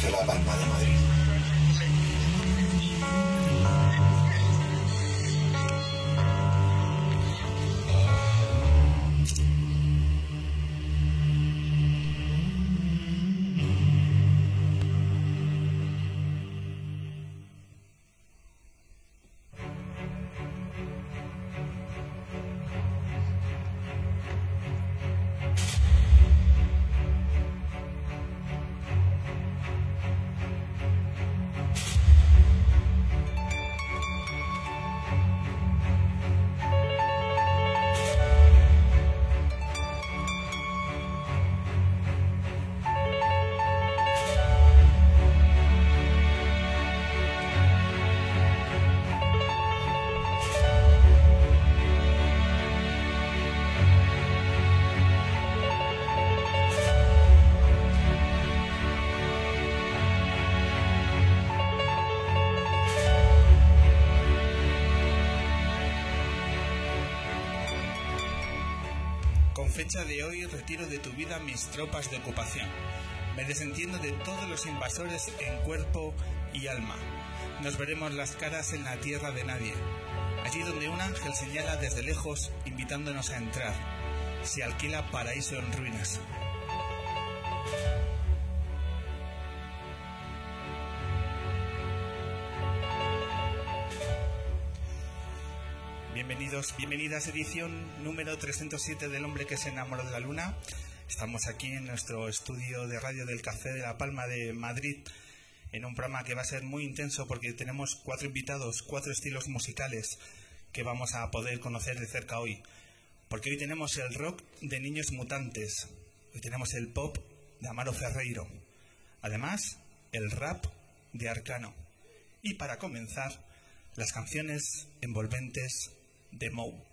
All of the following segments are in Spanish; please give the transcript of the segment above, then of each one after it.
Café La Palma de Madrid. De hoy retiro de tu vida mis tropas de ocupación. Me desentiendo de todos los invasores en cuerpo y alma. Nos veremos las caras en la tierra de nadie. Allí donde un ángel señala desde lejos invitándonos a entrar. Se alquila paraíso en ruinas. Bienvenidos, bienvenidas edición número 307 del hombre que se enamoró de la luna. Estamos aquí en nuestro estudio de radio del Café de la Palma de Madrid en un programa que va a ser muy intenso porque tenemos cuatro invitados, cuatro estilos musicales que vamos a poder conocer de cerca hoy. Porque hoy tenemos el rock de Niños Mutantes, hoy tenemos el pop de Amaro Ferreiro, además el rap de Arcano y para comenzar las canciones envolventes de Moe.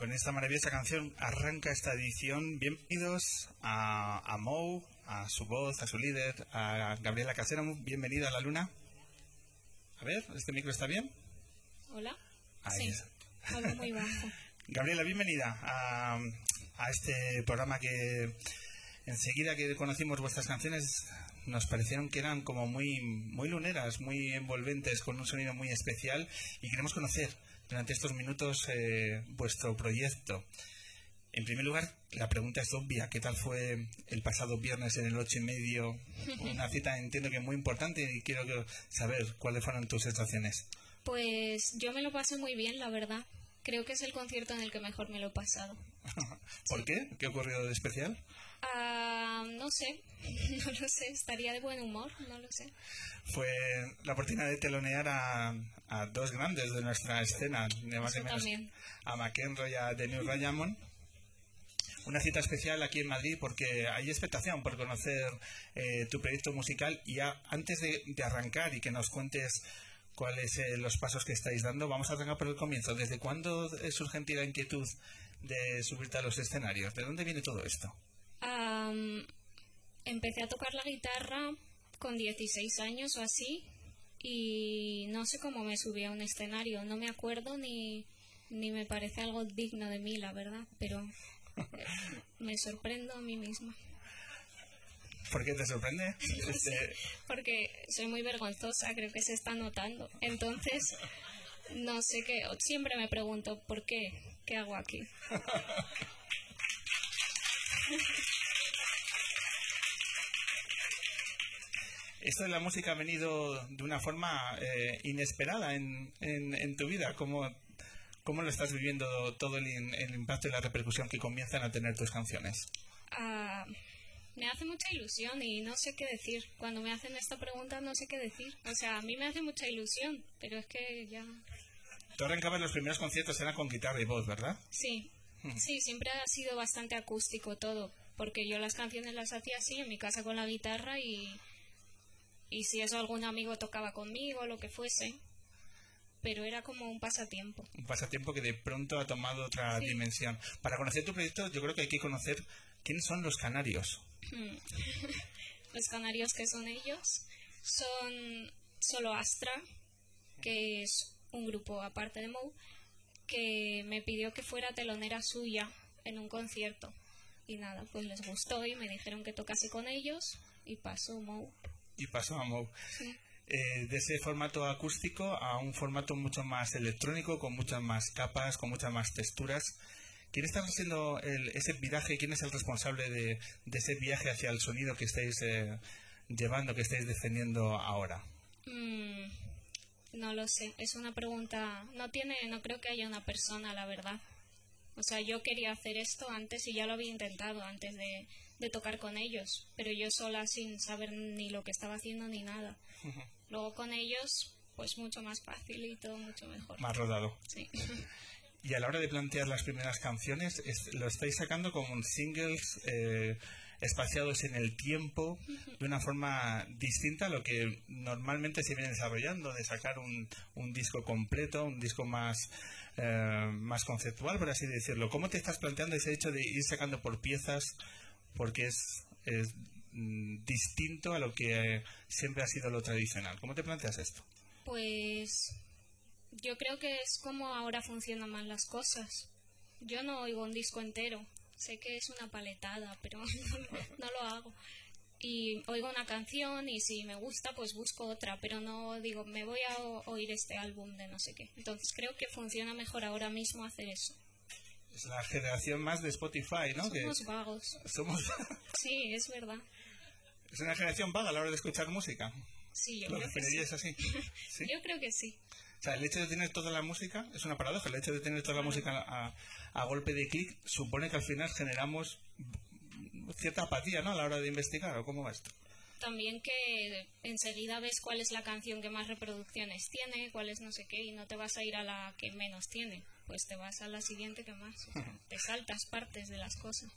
Con esta maravillosa canción arranca esta edición. Bienvenidos a, a Mou, a su voz, a su líder, a Gabriela Casera. Bienvenida a la luna. A ver, ¿este micro está bien? Hola. Ahí sí. Hablo muy bajo. Gabriela, bienvenida a, a este programa que enseguida que conocimos vuestras canciones nos parecieron que eran como muy, muy luneras, muy envolventes, con un sonido muy especial y queremos conocer durante estos minutos eh, vuestro proyecto. En primer lugar, la pregunta es obvia. ¿Qué tal fue el pasado viernes en el ocho y medio? Una cita entiendo que muy importante y quiero saber cuáles fueron tus sensaciones. Pues yo me lo pasé muy bien, la verdad. Creo que es el concierto en el que mejor me lo he pasado. ¿Por qué? ¿Qué ocurrió de especial? Ah, no sé, no lo sé, estaría de buen humor, no lo sé. Fue la oportunidad de telonear a, dos grandes de nuestra escena, de más menos a McEnroe y a Denis Rayamon. Una cita especial aquí en Madrid porque hay expectación por conocer eh, tu proyecto musical y antes de, arrancar y que nos cuentes cuáles son eh, los pasos que estáis dando, vamos a arrancar por el comienzo. ¿Desde cuándo surge la inquietud de subirte a los escenarios? ¿De dónde viene todo esto? Empecé a tocar la guitarra con 16 años o así y no sé cómo me subí a un escenario, no me acuerdo ni, ni me parece algo digno de mí, la verdad, pero eh, me sorprendo a mí misma. ¿Por qué te sorprende? Porque soy muy vergonzosa, creo que se está notando. Entonces, no sé qué, siempre me pregunto, ¿por qué? ¿Qué hago aquí? Esto de la música ha venido de una forma eh, inesperada en, en, tu vida. ¿Cómo, ¿Cómo, lo estás viviendo todo el, impacto y la repercusión que comienzan a tener tus canciones? Ah, me hace mucha ilusión y no sé qué decir. Cuando me hacen esta pregunta no sé qué decir. O sea, a mí me hace mucha ilusión, pero es que ya... Tú arrancabas los primeros conciertos, eran con guitarra y voz, ¿verdad? Sí, Sí, siempre ha sido bastante acústico todo, porque yo las canciones las hacía así en mi casa con la guitarra y, y si eso algún amigo tocaba conmigo, lo que fuese, pero era como un pasatiempo. Un pasatiempo que de pronto ha tomado otra dimensión. Para conocer tu proyecto yo creo que hay que conocer quiénes son los canarios. Hmm. los canarios que son ellos son solo Astra, que es un grupo aparte de Mou, que me pidió que fuera telonera suya en un concierto. Y nada, pues les gustó y me dijeron que tocase con ellos y pasó Mou. Y pasó a Mou. Eh, de ese formato acústico a un formato mucho más electrónico, con muchas más capas, con muchas más texturas. ¿Quién está haciendo ese viraje? ¿Quién es el responsable de, ese viaje hacia el sonido que estáis eh, llevando, que estáis defendiendo ahora? Mm, no lo sé, es una pregunta, no tiene, no creo que haya una persona, la verdad. O sea, yo quería hacer esto antes y ya lo había intentado antes de, tocar con ellos, pero yo sola sin saber ni lo que estaba haciendo ni nada. Luego con ellos, pues mucho más fácil y todo mucho mejor. Más rodado. Sí. Y a la hora de plantear las primeras canciones, lo estáis sacando como singles eh, espaciados en el tiempo de una forma distinta a lo que normalmente se viene desarrollando, de sacar un, un disco completo, un disco más, eh, más conceptual, por así decirlo. ¿Cómo te estás planteando ese hecho de ir sacando por piezas? Porque es, es mm, distinto a lo que siempre ha sido lo tradicional. ¿Cómo te planteas esto? Pues yo creo que es como ahora funcionan más las cosas. Yo no oigo un disco entero. Sé que es una paletada, pero no, lo hago. Y oigo una canción y si me gusta, pues busco otra, pero no digo, me voy a oír este álbum de no sé qué. Entonces creo que funciona mejor ahora mismo hacer eso. Es la generación más de Spotify, ¿no? Somos vagos. Somos... sí, es verdad. Es una generación vaga a la hora de escuchar música. Sí, yo creo que sí. así? Yo creo que sí. O sea, el hecho de tener toda la música es una paradoja. El hecho de tener toda la música a, golpe de clic supone que al final generamos cierta apatía, ¿no? A la hora de investigar, ¿o cómo va esto? También que enseguida ves cuál es la canción que más reproducciones tiene, cuál es no sé qué, y no te vas a ir a la que menos tiene, pues te vas a la siguiente que más. te saltas partes de las cosas.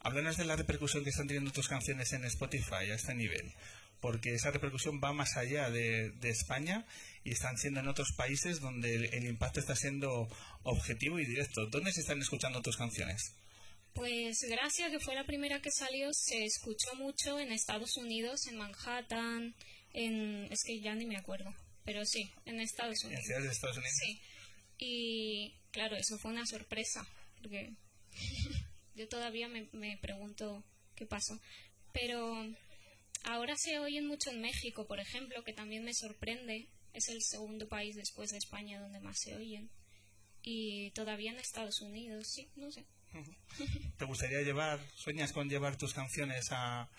Háblanos de la repercusión que están teniendo tus canciones en Spotify a este nivel porque esa repercusión va más allá de, España y están siendo en otros países donde el, impacto está siendo objetivo y directo. ¿Dónde se están escuchando tus canciones? Pues Gracia, que fue la primera que salió, se escuchó mucho en Estados Unidos, en Manhattan, en... es que ya ni me acuerdo, pero sí, en Estados Unidos. ¿En ciudades de Estados Unidos? Sí. Y claro, eso fue una sorpresa, porque yo todavía me, me pregunto qué pasó. Pero Ahora se oyen mucho en México, por ejemplo, que también me sorprende. Es el segundo país después de España donde más se oyen. Y todavía en Estados Unidos, sí, no sé. ¿Te gustaría llevar, sueñas con llevar tus canciones a,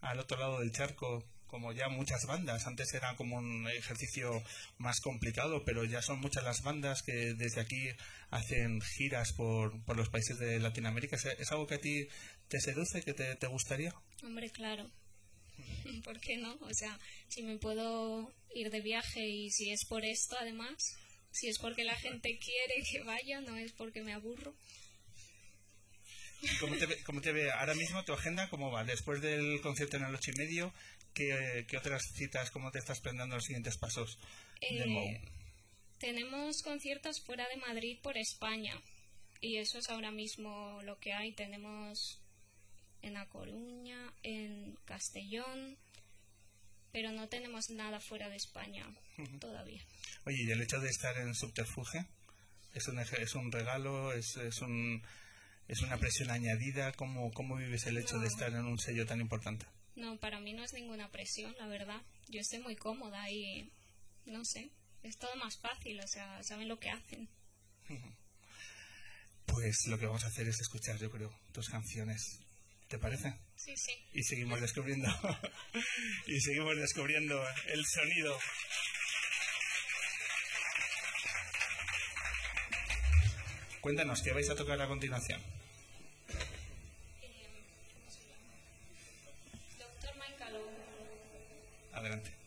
al otro lado del charco? Como ya muchas bandas, antes era como un ejercicio más complicado, pero ya son muchas las bandas que desde aquí hacen giras por, por los países de Latinoamérica. ¿Es, algo que a ti te seduce, que te, te gustaría? Hombre, claro, ¿por qué no? O sea, si me puedo ir de viaje y si es por esto además, si es porque la gente quiere que vaya, no es porque me aburro. ¿Cómo te, cómo te ve ahora mismo tu agenda? ¿Cómo va? Después del concierto en el ocho y medio, ¿qué, otras citas, cómo te estás planeando los siguientes pasos eh, Tenemos conciertos fuera de Madrid por España y eso es ahora mismo lo que hay. Tenemos en A Coruña, en Castellón, pero no tenemos nada fuera de España todavía. Oye, ¿y el hecho de estar en Subterfuge? ¿Es un, es un regalo? ¿Es, es, un, ¿Es una presión añadida? ¿Cómo, ¿Cómo vives el hecho de estar en un sello tan importante? No, para mí no es ninguna presión, la verdad. Yo estoy muy cómoda y no sé, es todo más fácil, o sea, saben lo que hacen. Pues lo que vamos a hacer es escuchar, yo creo, tus canciones ¿Te parece? Sí, sí. Y seguimos descubriendo. y seguimos descubriendo el sonido. Cuéntanos, ¿qué vais a tocar a continuación? Adelante.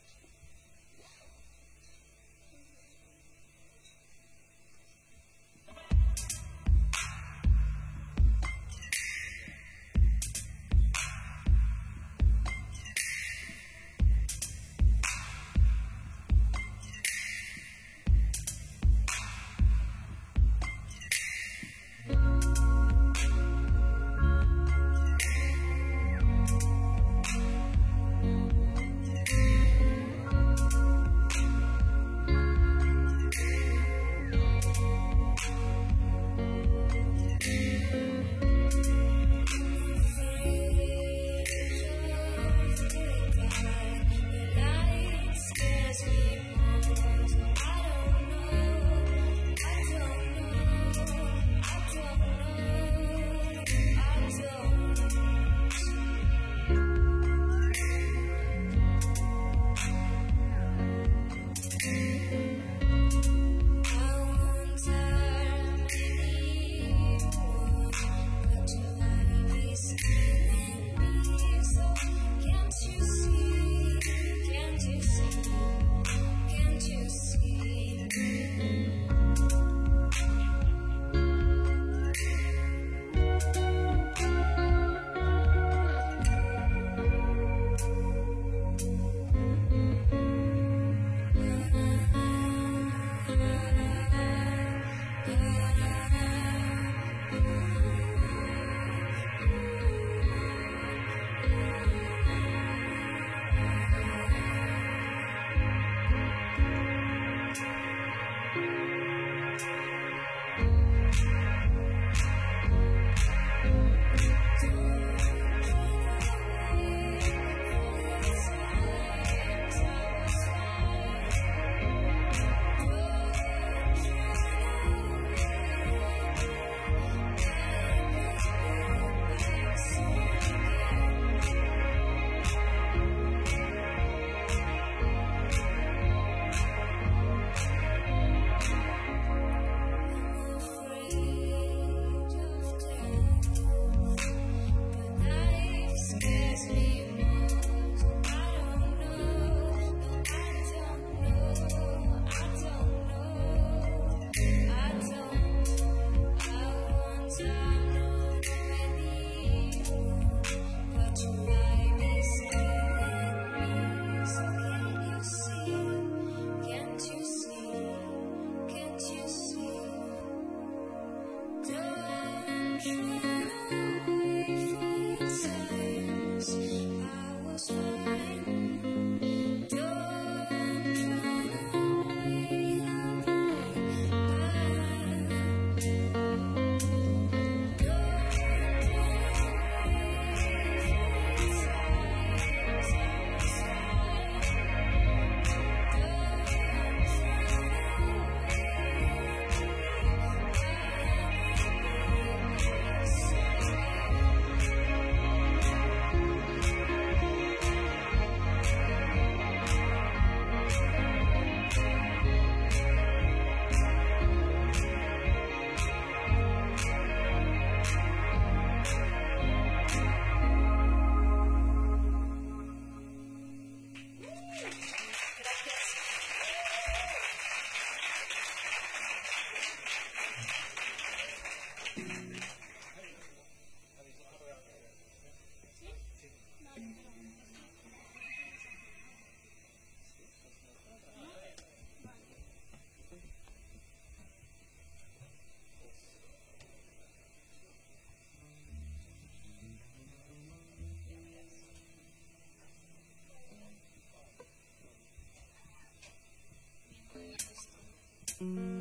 Mm-hmm.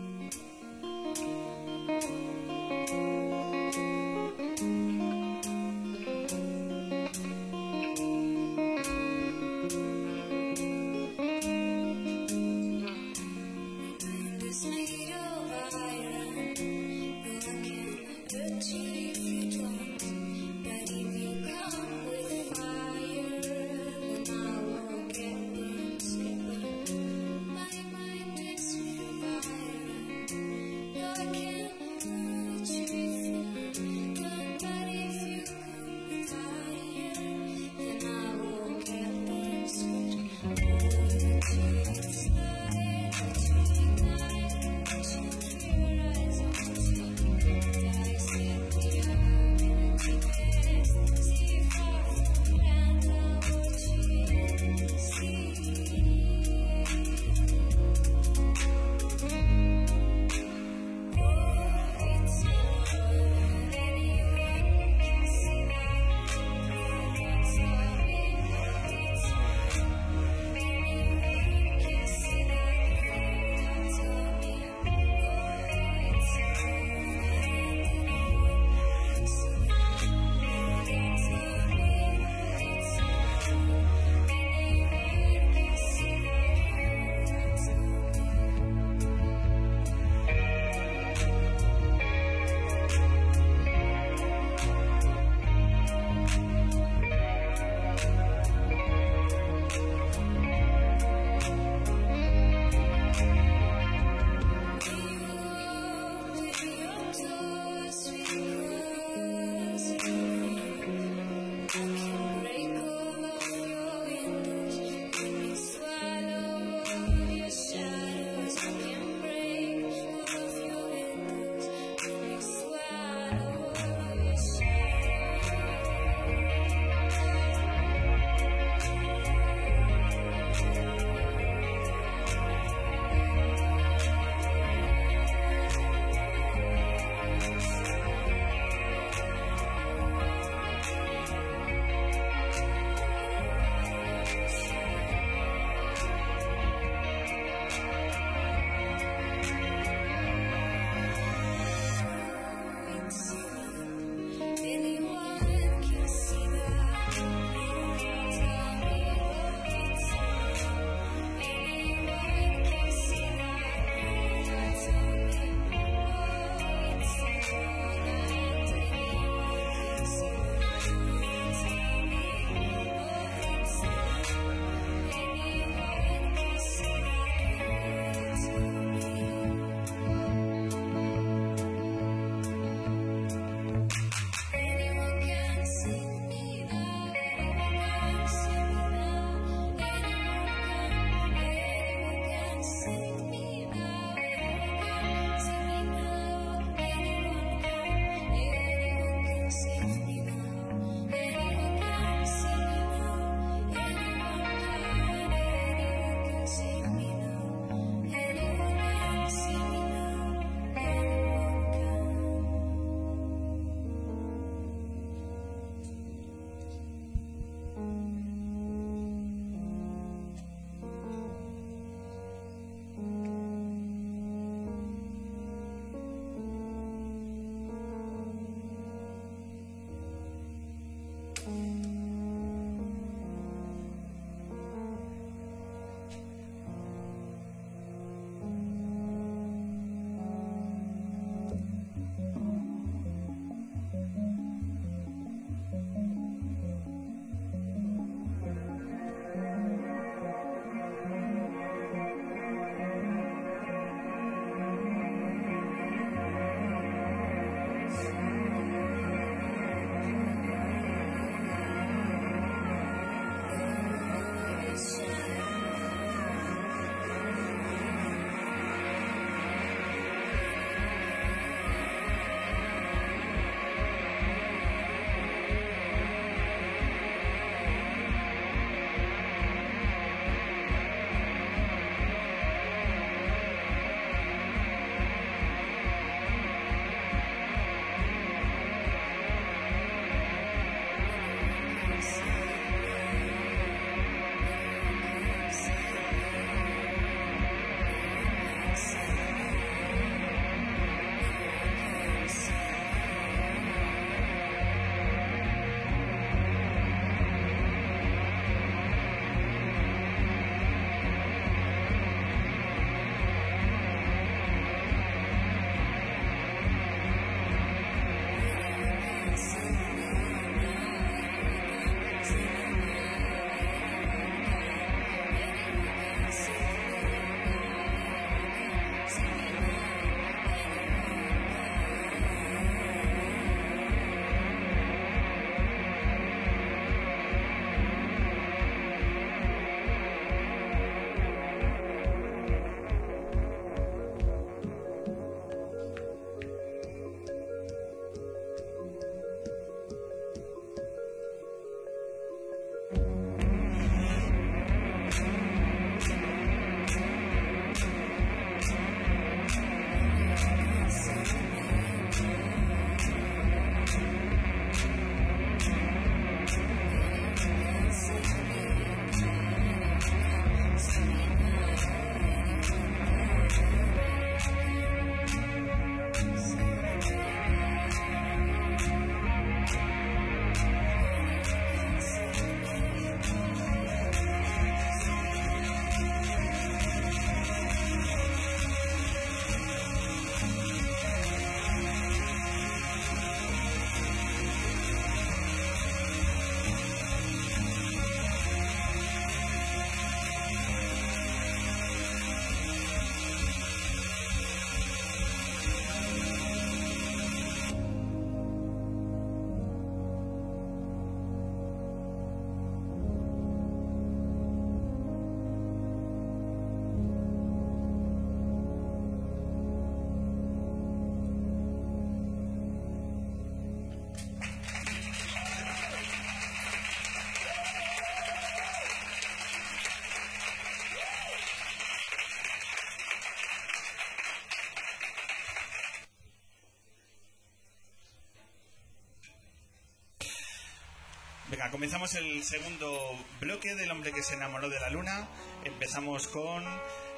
Comenzamos el segundo bloque del hombre que se enamoró de la luna. Empezamos con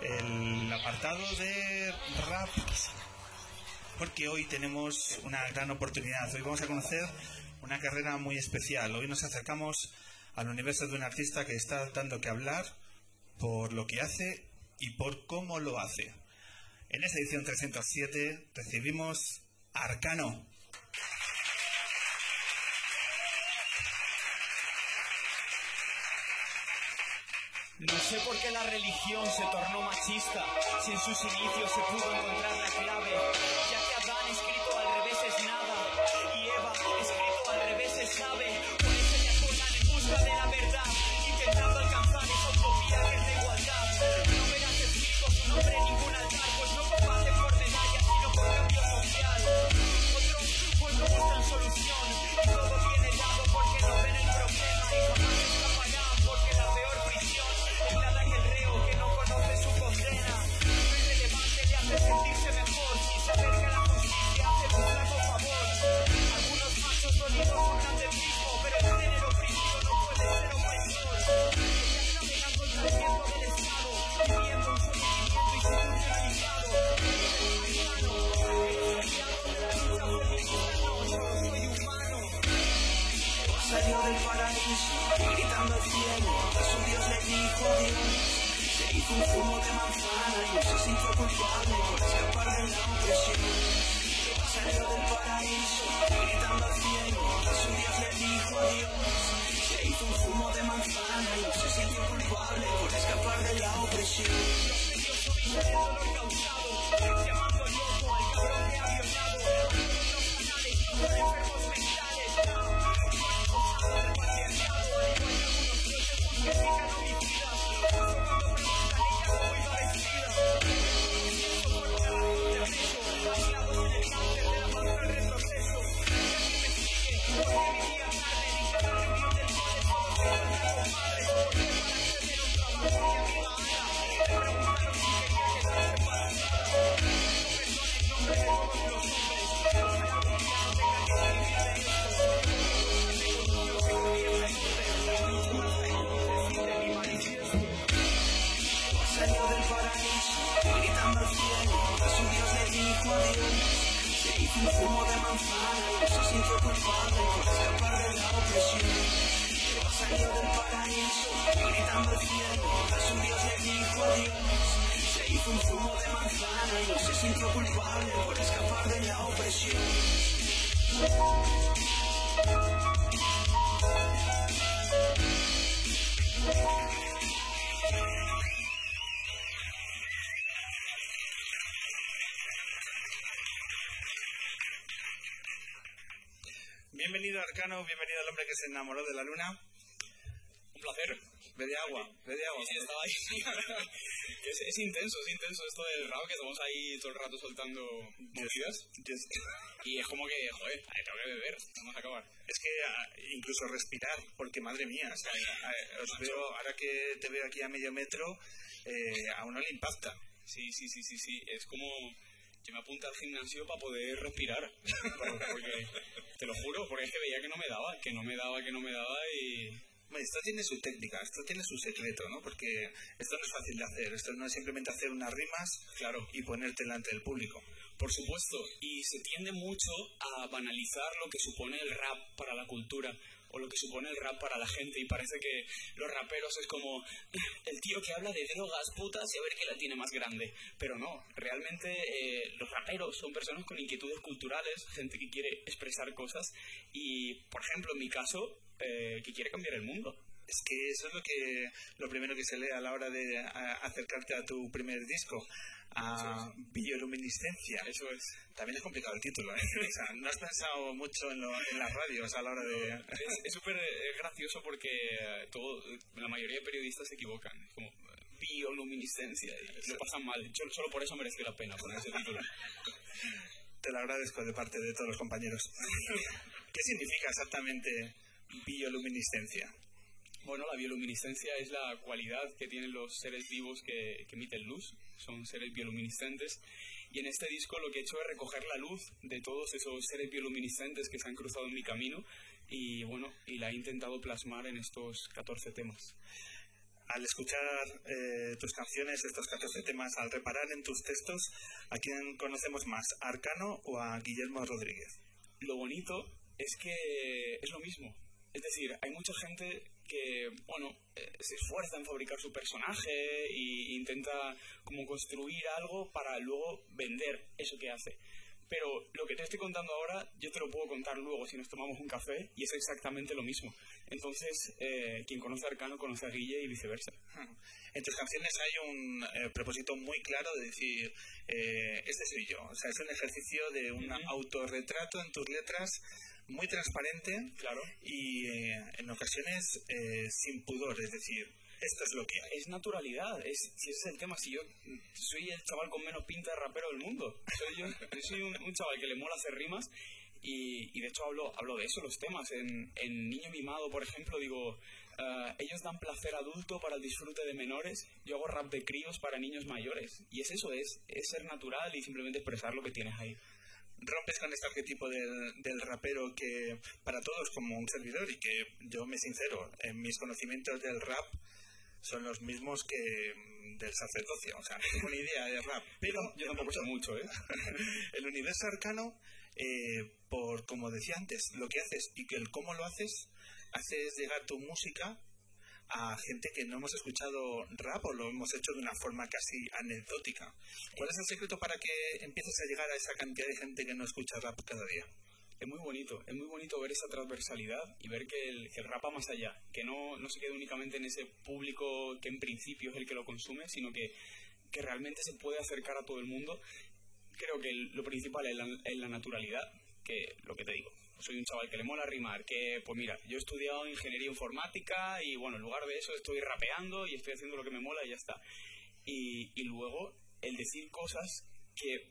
el apartado de rap. Porque hoy tenemos una gran oportunidad. Hoy vamos a conocer una carrera muy especial. Hoy nos acercamos al universo de un artista que está dando que hablar por lo que hace y por cómo lo hace. En esta edición 307 recibimos Arcano. No sé por qué la religión se tornó machista, si en sus inicios se pudo encontrar la clave, gritando al cielo, a su Dios le dijo adiós. Se hizo un zumo de manzana y no se sintió culpable por escapar de la opresión. Medios suavisan el dolor causado, se enamoró de la luna. Un placer. Ve de agua, ve de agua. Sí, estaba ahí. es, es intenso, es intenso esto del rap que estamos ahí todo el rato soltando movidas. Yes. Y es como que, joder, tengo que beber, vamos a acabar. Es que ah, incluso respirar, porque madre mía, o sea, ah, os veo, ahora que te veo aquí a medio metro, eh, a uno le impacta. Sí, sí, sí, sí, sí. Es como que me apunta al gimnasio para poder respirar. porque, te lo juro, porque es que veía que no me daba, que no me daba, que no me daba y... Esto tiene su técnica, esto tiene su secreto, ¿no? Porque esto no es fácil de hacer, esto no es simplemente hacer unas rimas Claro, y ponerte delante del público. Por supuesto, y se tiende mucho a banalizar lo que supone el rap para la cultura o lo que supone el rap para la gente y parece que los raperos es como el tío que habla de drogas, putas y a ver qué la tiene más grande. Pero no, realmente eh, los raperos son personas con inquietudes culturales, gente que quiere expresar cosas y, por ejemplo, en mi caso, eh, que quiere cambiar el mundo. Es que eso es lo que lo primero que se lee a la hora de a- acercarte a tu primer disco, a bioluminiscencia. Eso es. También es complicado el título, ¿eh? O sea, no has pensado mucho en, lo- en las radios a la hora de... Es súper eh, gracioso porque eh, todo, la mayoría de periodistas se equivocan. Es como bioluminiscencia y lo pasan mal. Yo- solo por eso merece la pena poner ese título. Te lo agradezco de parte de todos los compañeros. ¿Qué significa exactamente bioluminiscencia? Bueno, la bioluminiscencia es la cualidad que tienen los seres vivos que, que emiten luz. Son seres bioluminiscentes. Y en este disco lo que he hecho es recoger la luz de todos esos seres bioluminiscentes que se han cruzado en mi camino y bueno, y la he intentado plasmar en estos 14 temas. Al escuchar eh, tus canciones, estos 14 temas, al reparar en tus textos, ¿a quién conocemos más, a Arcano o a Guillermo Rodríguez? Lo bonito es que es lo mismo. Es decir, hay mucha gente que, bueno, eh, se esfuerza en fabricar su personaje e intenta como construir algo para luego vender eso que hace. Pero lo que te estoy contando ahora, yo te lo puedo contar luego si nos tomamos un café y es exactamente lo mismo. Entonces, eh, quien conoce a Arcano conoce a Guille y viceversa. En tus canciones hay un eh, propósito muy claro de decir, eh, este soy yo. O sea, es un ejercicio de un autorretrato en tus letras muy transparente Claro. y en ocasiones sin pudor. Es decir, esto es lo que hay. Es naturalidad, es, si ese es el tema, si yo soy el chaval con menos pinta de rapero del mundo, soy yo, yo soy un, un chaval que le mola hacer rimas y, y de hecho hablo, hablo de eso, los temas. En, en Niño Mimado, por ejemplo, digo, ah, ellos dan placer adulto para el disfrute de menores, yo hago rap de críos para niños mayores. Y es eso, es, es ser natural y simplemente expresar lo que tienes ahí. Rompes con este arquetipo del, del rapero que para todos como un servidor y que yo me sincero, en mis conocimientos del rap son los mismos que mm, del sacerdocio, o sea, no tengo ni idea de rap, pero Yo tampoco sé mucho, ¿eh? el universo arcano, eh, por como decía antes, lo que haces y que el cómo lo haces, haces llegar tu música a gente que no hemos escuchado rap o lo hemos hecho de una forma casi anecdótica. ¿Cuál es el secreto para que empieces a llegar a esa cantidad de gente que no escucha rap cada día? Es muy bonito, es muy bonito ver esa transversalidad y ver que el, que rap va más allá, que no, no se queda únicamente en ese público que en principio es el que lo consume, sino que, que realmente se puede acercar a todo el mundo. Creo que lo principal es la, es la naturalidad, que lo que te digo, soy un chaval que le mola rimar, que pues mira, yo he estudiado ingeniería informática y bueno, en lugar de eso estoy rapeando y estoy haciendo lo que me mola y ya está. Y, y luego el decir cosas que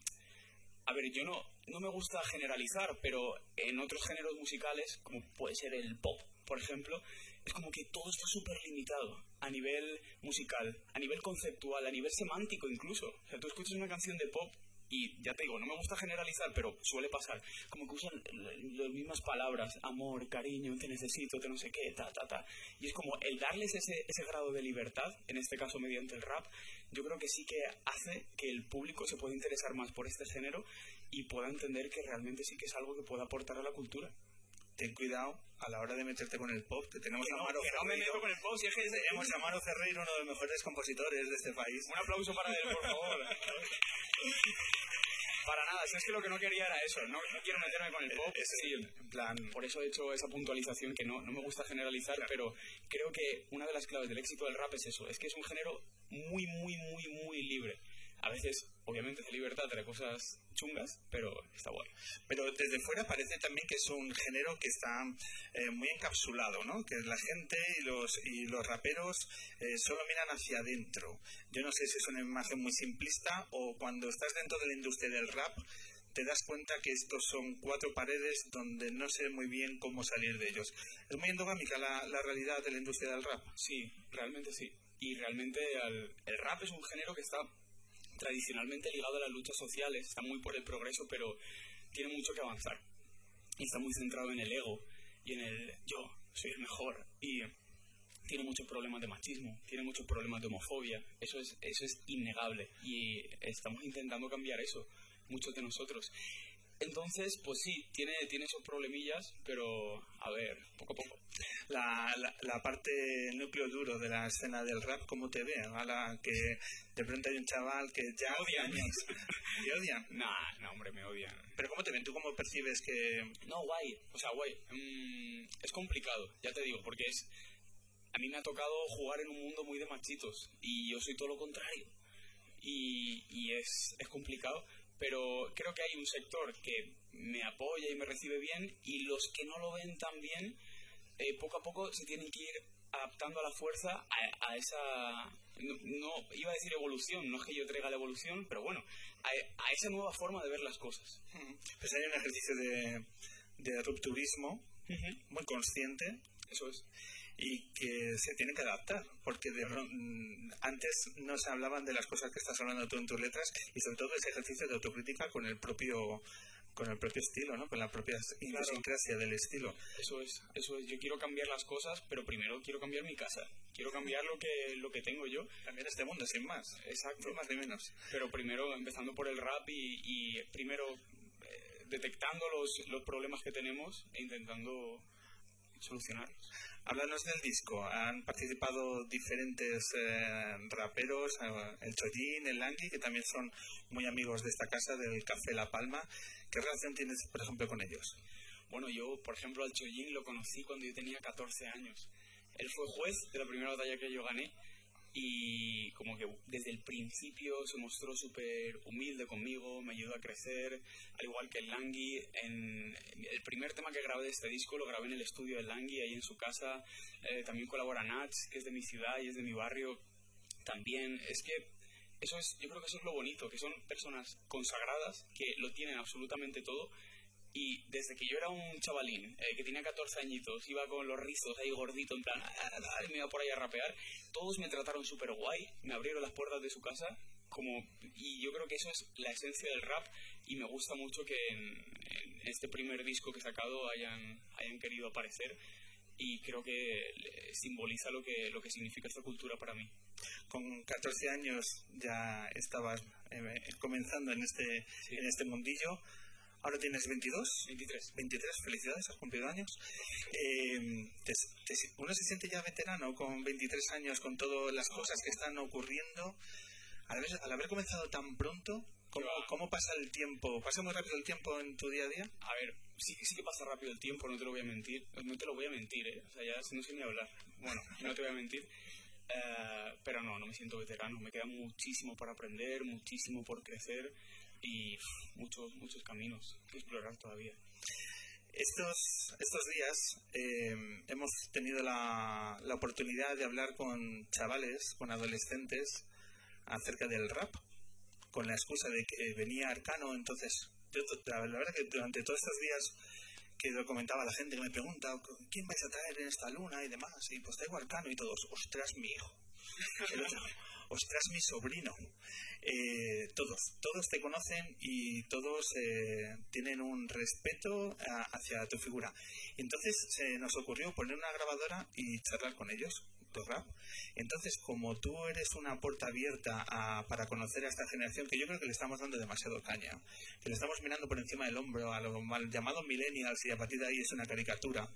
a ver, yo no, no me gusta generalizar, pero en otros géneros musicales, como puede ser el pop, por ejemplo, es como que todo está súper limitado a nivel musical, a nivel conceptual, a nivel semántico incluso. O sea, tú escuchas una canción de pop y ya te digo, no me gusta generalizar, pero suele pasar. Como que usan las mismas palabras, amor, cariño, te necesito, te no sé qué, ta, ta, ta. Y es como el darles ese, ese grado de libertad, en este caso mediante el rap, yo creo que sí que hace que el público se pueda interesar más por este género y pueda entender que realmente sí que es algo que puede aportar a la cultura. Ten cuidado a la hora de meterte con el pop, que tenemos a Maro que no me Ferreiro. meto con el pop, si es que Tenemos a Maro Ferreiro, uno de los mejores compositores de este país. Un aplauso para él, por favor. para nada, si es que lo que no quería era eso, no, no quiero meterme con el pop. Es sí, en plan, por eso he hecho esa puntualización que no, no me gusta generalizar, pero creo que una de las claves del éxito del rap es eso, es que es un género muy, muy, muy, muy libre. A veces, obviamente, esa libertad trae cosas chungas, pero está guay. pero desde fuera parece también que es un género que está eh, muy encapsulado, ¿no? Que la gente y los, y los raperos eh, solo miran hacia adentro. Yo no sé si es una imagen muy simplista o cuando estás dentro de la industria del rap te das cuenta que estos son cuatro paredes donde no sé muy bien cómo salir de ellos. Es muy endogámica la, la realidad de la industria del rap. Sí, realmente sí. Y realmente al- el rap es un género que está tradicionalmente ligado a las luchas sociales, está muy por el progreso, pero tiene mucho que avanzar. Y está muy centrado en el ego y en el yo soy el mejor. Y tiene muchos problemas de machismo, tiene muchos problemas de homofobia. Eso es, eso es innegable. Y estamos intentando cambiar eso, muchos de nosotros. Entonces, pues sí, tiene, tiene esos problemillas, pero a ver, poco a poco. La, la, la parte, el núcleo duro de la escena del rap, ¿cómo te ve? A la que de pronto hay un chaval que ya Odian. Te odian. Nah, no, hombre, me odian. Pero ¿cómo te ven? ¿Tú cómo percibes que...? No, guay. O sea, guay. Mm, es complicado, ya te digo, porque es... A mí me ha tocado jugar en un mundo muy de machitos y yo soy todo lo contrario. Y, y es, es complicado, pero creo que hay un sector que me apoya y me recibe bien y los que no lo ven tan bien, eh, poco a poco se tienen que ir adaptando a la fuerza a, a esa... No, no- iba a decir evolución, no es que yo traiga la evolución, pero bueno, a, a esa nueva forma de ver las cosas. Pues hay un ejercicio de, de rupturismo muy consciente Eso es. Y que se tiene que adaptar, porque de, mm, antes no se hablaban de las cosas que estás hablando tú en tus letras y sobre todo ese ejercicio de autocrítica con el propio con el propio estilo, ¿no? Con la propia idiosincrasia del estilo. Eso es, eso es. Yo quiero cambiar las cosas, pero primero quiero cambiar mi casa. Quiero cambiar lo que, lo que tengo yo. Cambiar este mundo, sin más. Exacto. Sin más ni menos. Pero primero, empezando por el rap y, y primero eh, detectando los, los problemas que tenemos e intentando solucionarlos. Háblanos del disco. Han participado diferentes eh, raperos, eh, el Chollín, el Langui, que también son muy amigos de esta casa, del Café La Palma. ¿Qué relación tienes, por ejemplo, con ellos? Bueno, yo, por ejemplo, al Chollín lo conocí cuando yo tenía 14 años. Él fue juez de la primera batalla que yo gané y como que desde el principio se mostró súper humilde conmigo, me ayudó a crecer, al igual que el Langui. En, el primer tema que grabé de este disco lo grabé en el estudio del Langui, ahí en su casa. Eh, también colabora Nats, que es de mi ciudad y es de mi barrio. También es que eso es, yo creo que eso es lo bonito, que son personas consagradas que lo tienen absolutamente todo y desde que yo era un chavalín, eh, que tenía 14 añitos, iba con los rizos ahí gordito, en plan, ah, me iba por ahí a rapear, todos me trataron súper guay, me abrieron las puertas de su casa, como, y yo creo que eso es la esencia del rap, y me gusta mucho que en, este primer disco que he sacado hayan, hayan querido aparecer, y creo que simboliza lo que, lo que significa esta cultura para mí. Con 14 años ya estabas eh, comenzando en este, en este mundillo. Ahora tienes 22. 23. 23, felicidades, has cumplido años. Eh, uno se siente ya veterano con 23 años, con todas las cosas que están ocurriendo. Al haber, al haber comenzado tan pronto, ¿cómo, ¿cómo, pasa el tiempo? ¿Pasa muy rápido el tiempo en tu día a día? A ver, sí, sí que pasa rápido el tiempo, no te lo voy a mentir. No te lo voy a mentir, ¿eh? O sea, ya no sé ni hablar. Bueno, no te voy a mentir. Eh, pero no, no me siento veterano. Me queda muchísimo por aprender, muchísimo por crecer y muchos, muchos caminos que explorar todavía. Estos, estos días eh, hemos tenido la, la oportunidad de hablar con chavales, con adolescentes, acerca del rap, con la excusa de que venía Arcano. Entonces, yo, la, verdad que durante todos estos días que lo comentaba la gente que me pregunta quién vais a traer en esta luna y demás, y pues traigo Arcano y todos, ostras, mi hijo. ostras, mi sobrino. Eh, todos, todos te conocen y todos eh, tienen un respeto hacia tu figura. Entonces se nos ocurrió poner una grabadora y charlar con ellos. Entonces, como tú eres una puerta abierta para conocer a esta generación, que yo creo que le estamos dando demasiado caña, que le estamos mirando por encima del hombro a los mal llamados millennials y a partir de ahí es una caricatura,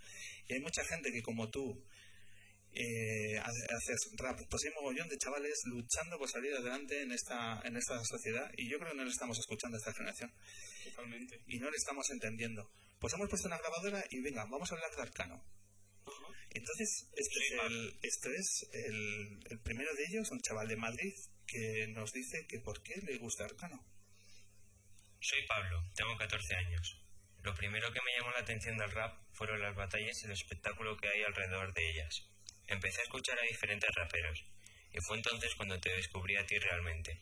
y hay mucha gente que como tú eh, haces rap. Pues hay un mogollón de chavales luchando por salir adelante en esta, en esta sociedad y yo creo que no le estamos escuchando a esta generación. Totalmente. Y no le estamos entendiendo. Pues hemos puesto una grabadora y venga, vamos a hablar de Arcano. Entonces, este es el, esto es el, el, primero de ellos, un chaval de Madrid, que nos dice que por qué le gusta Arcano. Soy Pablo, tengo 14 años. Lo primero que me llamó la atención del rap fueron las batallas y el espectáculo que hay alrededor de ellas. Empecé a escuchar a diferentes raperos, y fue entonces cuando te descubrí a ti realmente.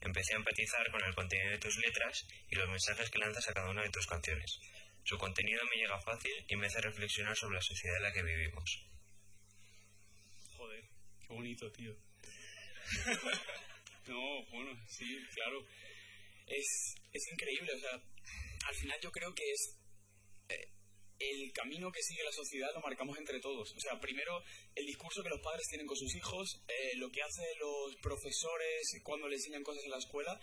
Empecé a empatizar con el contenido de tus letras y los mensajes que lanzas a cada una de tus canciones. Su contenido me llega fácil y me hace reflexionar sobre la sociedad en la que vivimos. Joder, qué bonito, tío. no, bueno, sí, claro. Es, es increíble, o sea, al final yo creo que es eh, el camino que sigue la sociedad lo marcamos entre todos. O sea, primero el discurso que los padres tienen con sus hijos, eh, lo que hacen los profesores cuando le enseñan cosas en la escuela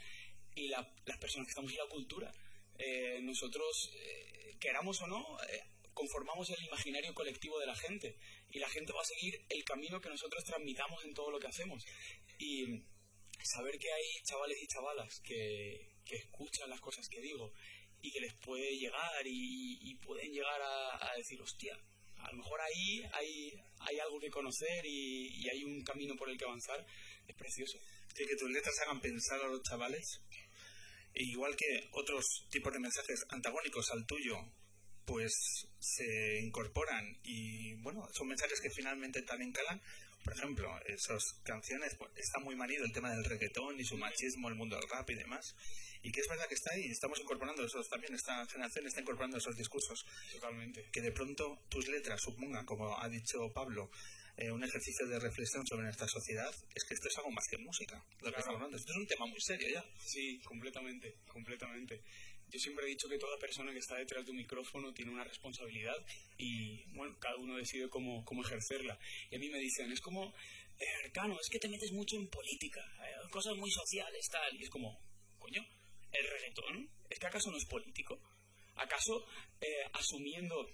y las personas que estamos en la cultura. Eh, nosotros, eh, queramos o no, conformamos el imaginario colectivo de la gente y la gente va a seguir el camino que nosotros transmitamos en todo lo que hacemos. Y saber que hay chavales y chavalas que, que escuchan las cosas que digo y que les puede llegar y, pueden llegar a, decir, hostia, a lo mejor ahí hay, hay algo que conocer y, hay un camino por el que avanzar, es precioso. que tus letras hagan pensar a los chavales, e igual que otros tipos de mensajes antagónicos al tuyo, pues se incorporan y bueno, son mensajes que finalmente también calan. Por ejemplo, esas canciones, pues, está muy manido el tema del reggaetón y su machismo, el mundo del rap y demás y que es verdad que está ahí, estamos incorporando esos, también esta generación está incorporando esos discursos. Totalmente. Que de pronto tus letras supongan, como ha dicho Pablo, eh, un ejercicio de reflexión sobre nuestra sociedad, es que esto es algo más que música, lo que estamos hablando. Esto es un tema muy serio ya. Sí, completamente, completamente. Yo siempre he dicho que toda persona que está detrás de un micrófono tiene una responsabilidad y, bueno, cada uno decide cómo, cómo ejercerla. Y a mí me dicen, es como, eh, Arcano, es que te metes mucho en política, eh, cosas muy sociales, tal. Y es como, coño, el reggaetón, ¿es que acaso no es político? ¿Acaso eh, asumiendo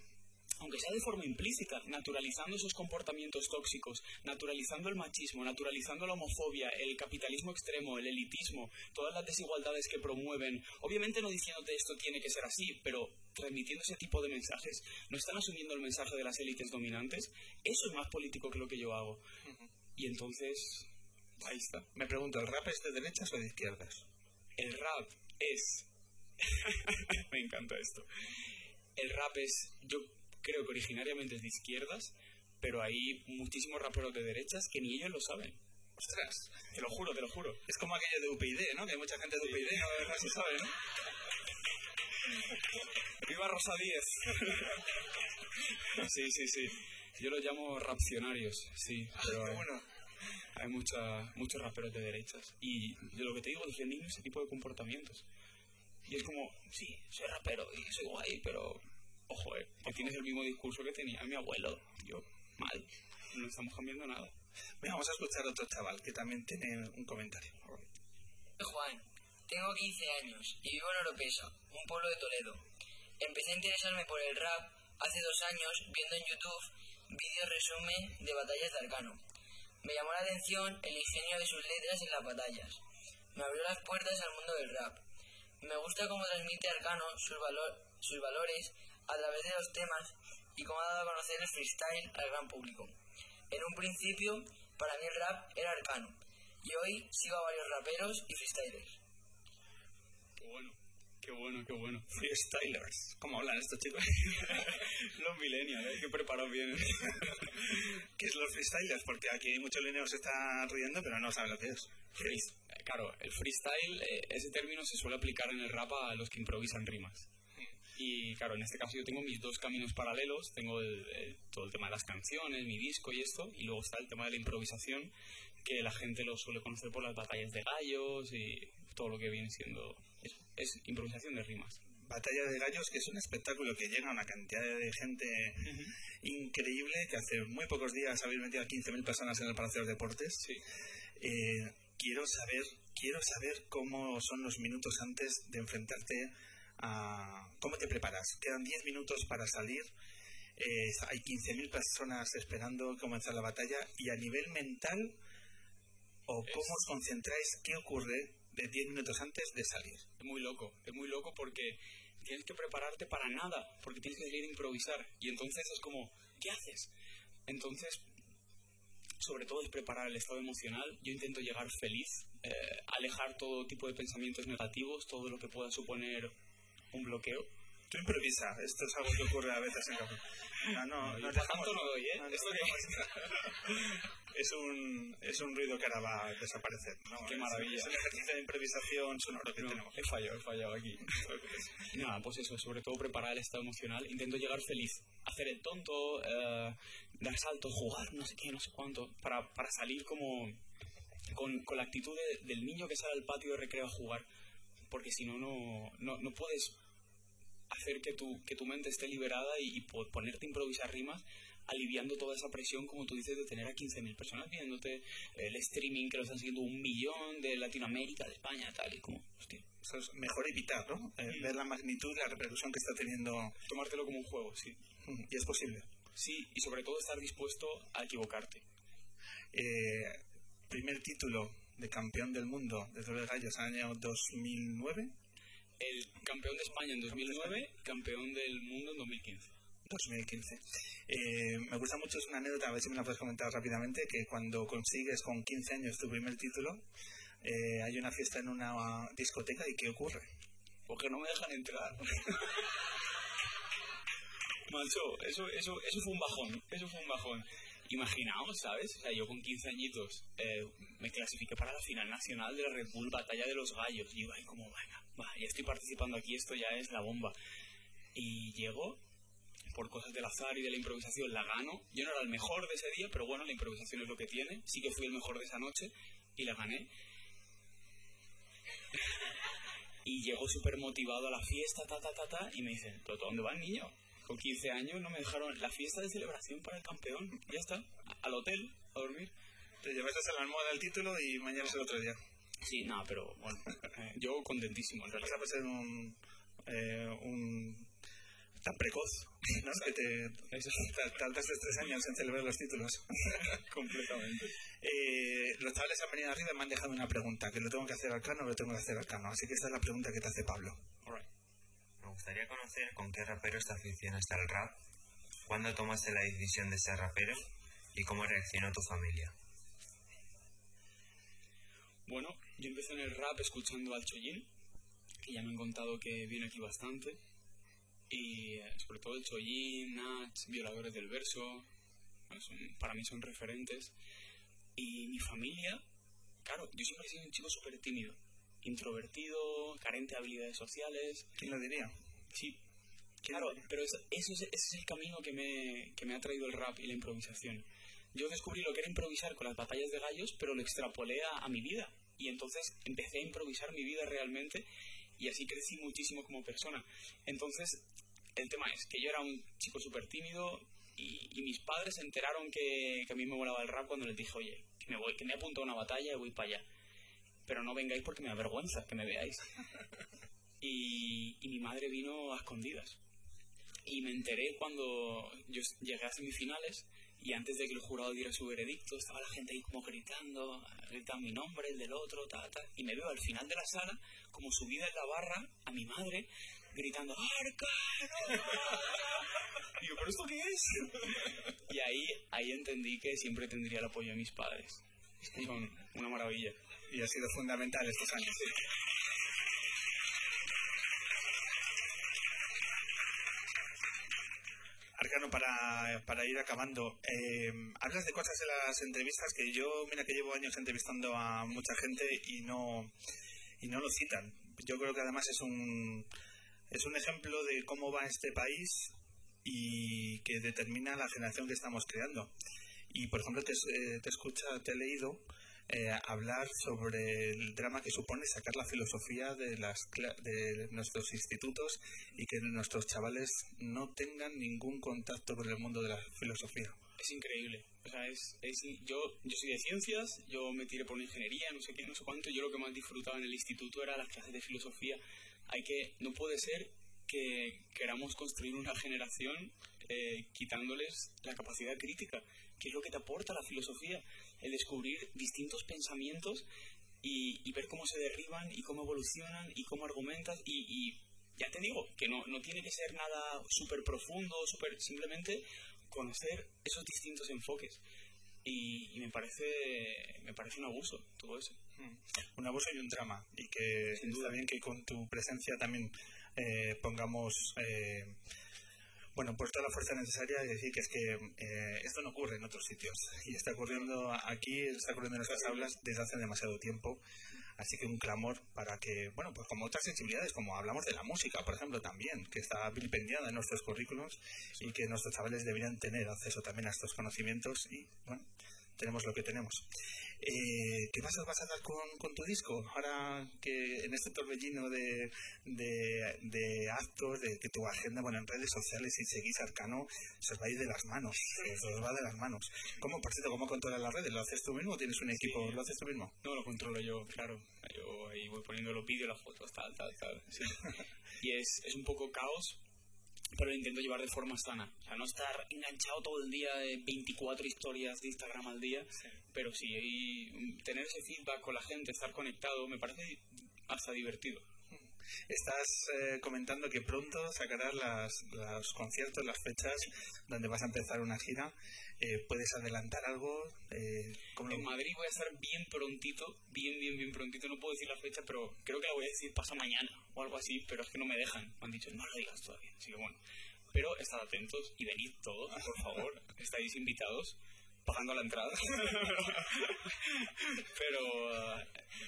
aunque sea de forma implícita, naturalizando esos comportamientos tóxicos, naturalizando el machismo, naturalizando la homofobia, el capitalismo extremo, el elitismo, todas las desigualdades que promueven, obviamente no diciéndote esto tiene que ser así, pero transmitiendo ese tipo de mensajes, no están asumiendo el mensaje de las élites dominantes, eso es más político que lo que yo hago. Y entonces, ahí está. Me pregunto, ¿el rap es de derechas o de izquierdas? El rap es... Me encanta esto. El rap es, yo creo que originariamente es de izquierdas, pero hay muchísimos raperos de derechas que ni ellos lo saben. Ostras, Te lo juro, te lo juro. es como aquello de UPyD, ¿no? Que hay mucha gente de UPyD, no, no se sabe, ¿no? ¡Viva Rosa Díez! sí, sí, sí. Yo los llamo rapcionarios, sí. Pero Qué hay- bueno. Hay mucha, muchos raperos de derechas. Y de lo que te digo, defendiendo ese tipo de comportamientos. Y es como, sí, soy rapero y soy guay, pero ojo, eh, que tienes el mismo discurso que tenía mi abuelo. Yo, mal. No estamos cambiando nada. Venga, vamos a escuchar a otro chaval que también tiene un comentario. Soy Juan, tengo 15 años y vivo en Oropesa, un pueblo de Toledo. Empecé a interesarme por el rap hace dos años viendo en YouTube vídeos resumen de batallas de Arcano. Me llamó la atención el ingenio de sus letras en las batallas. Me abrió las puertas al mundo del rap. Me gusta cómo transmite Arcano sus, sus valores a través de los temas y cómo ha dado a conocer el freestyle al gran público. En un principio, para mí el rap era Arcano y hoy sigo a varios raperos y freestylers. Qué bueno, qué bueno. Freestylers. ¿Cómo hablan estos chicos? Los millennials, ¿eh? que preparados vienen. ¿Qué es los freestylers? Porque aquí muchos lineos se están riendo, pero no saben lo que es. Claro, el freestyle, eh, ese término se suele aplicar en el rap a los que improvisan rimas. Y claro, en este caso yo tengo mis dos caminos paralelos, tengo el- el- todo el tema de las canciones, mi disco y esto, y luego está el tema de la improvisación, que la gente lo suele conocer por las batallas de gallos y todo lo que viene siendo... Es, es improvisación de rimas. Batalla de Gallos, que es un espectáculo que llega a una cantidad de gente increíble, que hace muy pocos días habéis metido a 15.000 personas en el Palacio de los Deportes. Sí. Eh, quiero saber quiero saber cómo son los minutos antes de enfrentarte a... ¿Cómo te preparas? Quedan 10 minutos para salir. eh, hay 15.000 personas esperando comenzar la batalla y a nivel mental o cómo os concentráis qué ocurre de 10 minutos antes de salir. Es muy loco, es muy loco porque tienes que prepararte para nada, porque tienes que salir a improvisar. Y entonces es como, ¿qué haces? Entonces, sobre todo es preparar el estado emocional. Yo intento llegar feliz, eh, alejar todo tipo de pensamientos negativos, todo lo que pueda suponer un bloqueo. Tú improvisa, esto es algo que ocurre a veces en casa. No, no, no tanto no doy, ¿eh? no, no, ¿Esto qué es un es un ruido que ahora va a desaparecer. ¿no? Qué Es- maravilla. Es un ejercicio de improvisación sonoro que tenemos. he fallado, he fallado aquí. Nada, pues eso, sobre todo preparar el estado emocional. Intento llegar feliz, hacer el tonto, eh, dar saltos, jugar, no sé qué, no sé cuánto, para, para salir como con, con la actitud de- del niño que sale al patio de recreo a jugar. Porque si no, no, no puedes hacer que tu, que tu mente esté liberada y, y po- ponerte a improvisar rimas aliviando toda esa presión, como tú dices, de tener a 15.000 personas viéndote, el streaming que lo están siguiendo un millón de Latinoamérica, de España, tal, y como, hostia, Eso es mejor evitar, ¿no? Eh, ver la magnitud, la repercusión que está teniendo. tomártelo como un juego, sí. Y es posible. Sí, y sobre todo estar dispuesto a equivocarte. Eh, primer título de campeón del mundo de Doble Gallos año 2009. El campeón de España en 2009, campeón del mundo en 2015. 2015. Eh, me gusta mucho, es una anécdota, a ver si me la puedes comentar rápidamente, que cuando consigues con 15 años tu primer título, eh, hay una fiesta en una discoteca y ¿qué ocurre? Porque no me dejan entrar. Macho, eso, eso, eso fue un bajón, eso fue un bajón. Imaginaos, ¿sabes? O sea, yo con 15 añitos eh, me clasifiqué para la final nacional de la Red Bull Batalla de los Gallos. Y digo, ay, como, venga, va, ya estoy participando aquí, esto ya es la bomba. Y llego, por cosas del azar y de la improvisación, la gano. Yo no era el mejor de ese día, pero bueno, la improvisación es lo que tiene. Sí que fui el mejor de esa noche y la gané. y llego súper motivado a la fiesta, ta, ta, ta, ta, y me dicen, ¿pero dónde vas, niño? Con 15 años no me dejaron la fiesta de celebración para el campeón. Ya está, al hotel, a dormir. Te llevas a la almohada del título y mañana es el otro día. Sí, nada, pero bueno, eh, yo contentísimo. En realidad. Ser un, eh, un tan precoz, ¿no? que te te- tardaste tres años en celebrar los títulos. Completamente. Eh, los chavales han venido arriba y me han dejado una pregunta, que lo tengo que hacer al cano o lo tengo que hacer al cano. Así que esta es la pregunta que te hace Pablo. Me gustaría conocer con qué raperos te aficionaste al rap, cuándo tomaste la decisión de ser rapero y cómo reaccionó tu familia. Bueno, yo empecé en el rap escuchando al Chollín, que ya me han contado que viene aquí bastante. Y eh, sobre todo el Chollín, Nach, Violadores del Verso, son- para mí son referentes. Y mi familia, claro, yo siempre he sido un chico súper tímido, introvertido, carente de habilidades sociales. ¿Quién lo diría? Sí, claro, pero eso, eso es, ese es el camino que me, que me ha traído el rap y la improvisación. Yo descubrí lo que era improvisar con las batallas de gallos, pero lo extrapolé a, a mi vida. Y entonces empecé a improvisar mi vida realmente y así crecí muchísimo como persona. Entonces, el tema es que yo era un chico súper tímido y, y mis padres se enteraron que, que a mí me volaba el rap cuando les dije, oye, que me, voy, que me he apuntado a una batalla y voy para allá. Pero no vengáis porque me avergüenza que me veáis. Y, y mi madre vino a escondidas. Y me enteré cuando yo llegué a semifinales y antes de que el jurado diera su veredicto estaba la gente ahí como gritando, gritando mi nombre, el del otro, ta, ta. Y me veo al final de la sala como subida en la barra a mi madre gritando ¡Arcano! Digo, ¿pero esto qué es? Y ahí, ahí entendí que siempre tendría el apoyo de mis padres. Es una maravilla. Y ha sido fundamental estos años. sí. Arcano, para, para ir acabando, eh, hablas de cosas en las entrevistas que yo, mira que llevo años entrevistando a mucha gente y no, y no lo citan. Yo creo que además es un, es un ejemplo de cómo va este país y que determina la generación que estamos creando. Y por ejemplo, te, eh, te escucha, te he leído eh, hablar sobre el drama que supone sacar la filosofía de, las, de nuestros institutos y que nuestros chavales no tengan ningún contacto con el mundo de la filosofía. Es increíble. O sea, es, es, yo, yo soy de ciencias, yo me tiré por la ingeniería, no sé qué, no sé cuánto. Yo lo que más disfrutaba en el instituto era las clases de filosofía. Hay que, no puede ser que queramos construir una generación eh, quitándoles la capacidad crítica, que es lo que te aporta la filosofía, el descubrir distintos pensamientos y, y ver cómo se derriban y cómo evolucionan y cómo argumentas. Y, y ya te digo que no, no tiene que ser nada súper profundo, súper simplemente conocer esos distintos enfoques. Y, y me parece me parece un abuso todo eso. Un abuso y un drama. Y que está bien que con tu presencia también eh, pongamos eh, bueno pues toda la fuerza necesaria y decir que es que eh, esto no ocurre en otros sitios y está ocurriendo aquí está ocurriendo en nuestras aulas desde hace demasiado tiempo así que un clamor para que bueno pues como otras sensibilidades como hablamos de la música por ejemplo también que está vilipendiada en nuestros currículos y que nuestros chavales deberían tener acceso también a estos conocimientos y bueno tenemos lo que tenemos. Eh, ¿Qué pasos vas a dar con, con tu disco? Ahora que en este torbellino de, de, de actos, de que tu agenda, bueno, en redes sociales, si seguís Arcano, se os va a ir de las manos. Se os va de las manos. ¿Cómo, por cierto, cómo controlas las redes? ¿Lo haces tú mismo o tienes un equipo? ¿Lo haces tú mismo? no lo controlo yo claro yo ahí voy poniendo los vídeos las fotos tal tal tal sí. y es, es un poco caos pero lo intento llevar de forma sana o sea no estar enganchado todo el día de 24 historias de Instagram al día pero sí y tener ese feedback con la gente estar conectado me parece hasta divertido Estás eh, comentando que pronto sacarás las, los conciertos, las fechas donde vas a empezar una gira. Eh, ¿Puedes adelantar algo? Eh, ¿cómo lo- En Madrid voy a estar bien prontito, bien, bien, bien prontito. No puedo decir la fecha, pero creo que la voy a decir pasa mañana o algo así, pero es que no me dejan. Me han dicho, no lo digas todavía. Así que bueno. Pero estad atentos y venid todos, por favor. Estáis invitados pagando la entrada. Pero eh,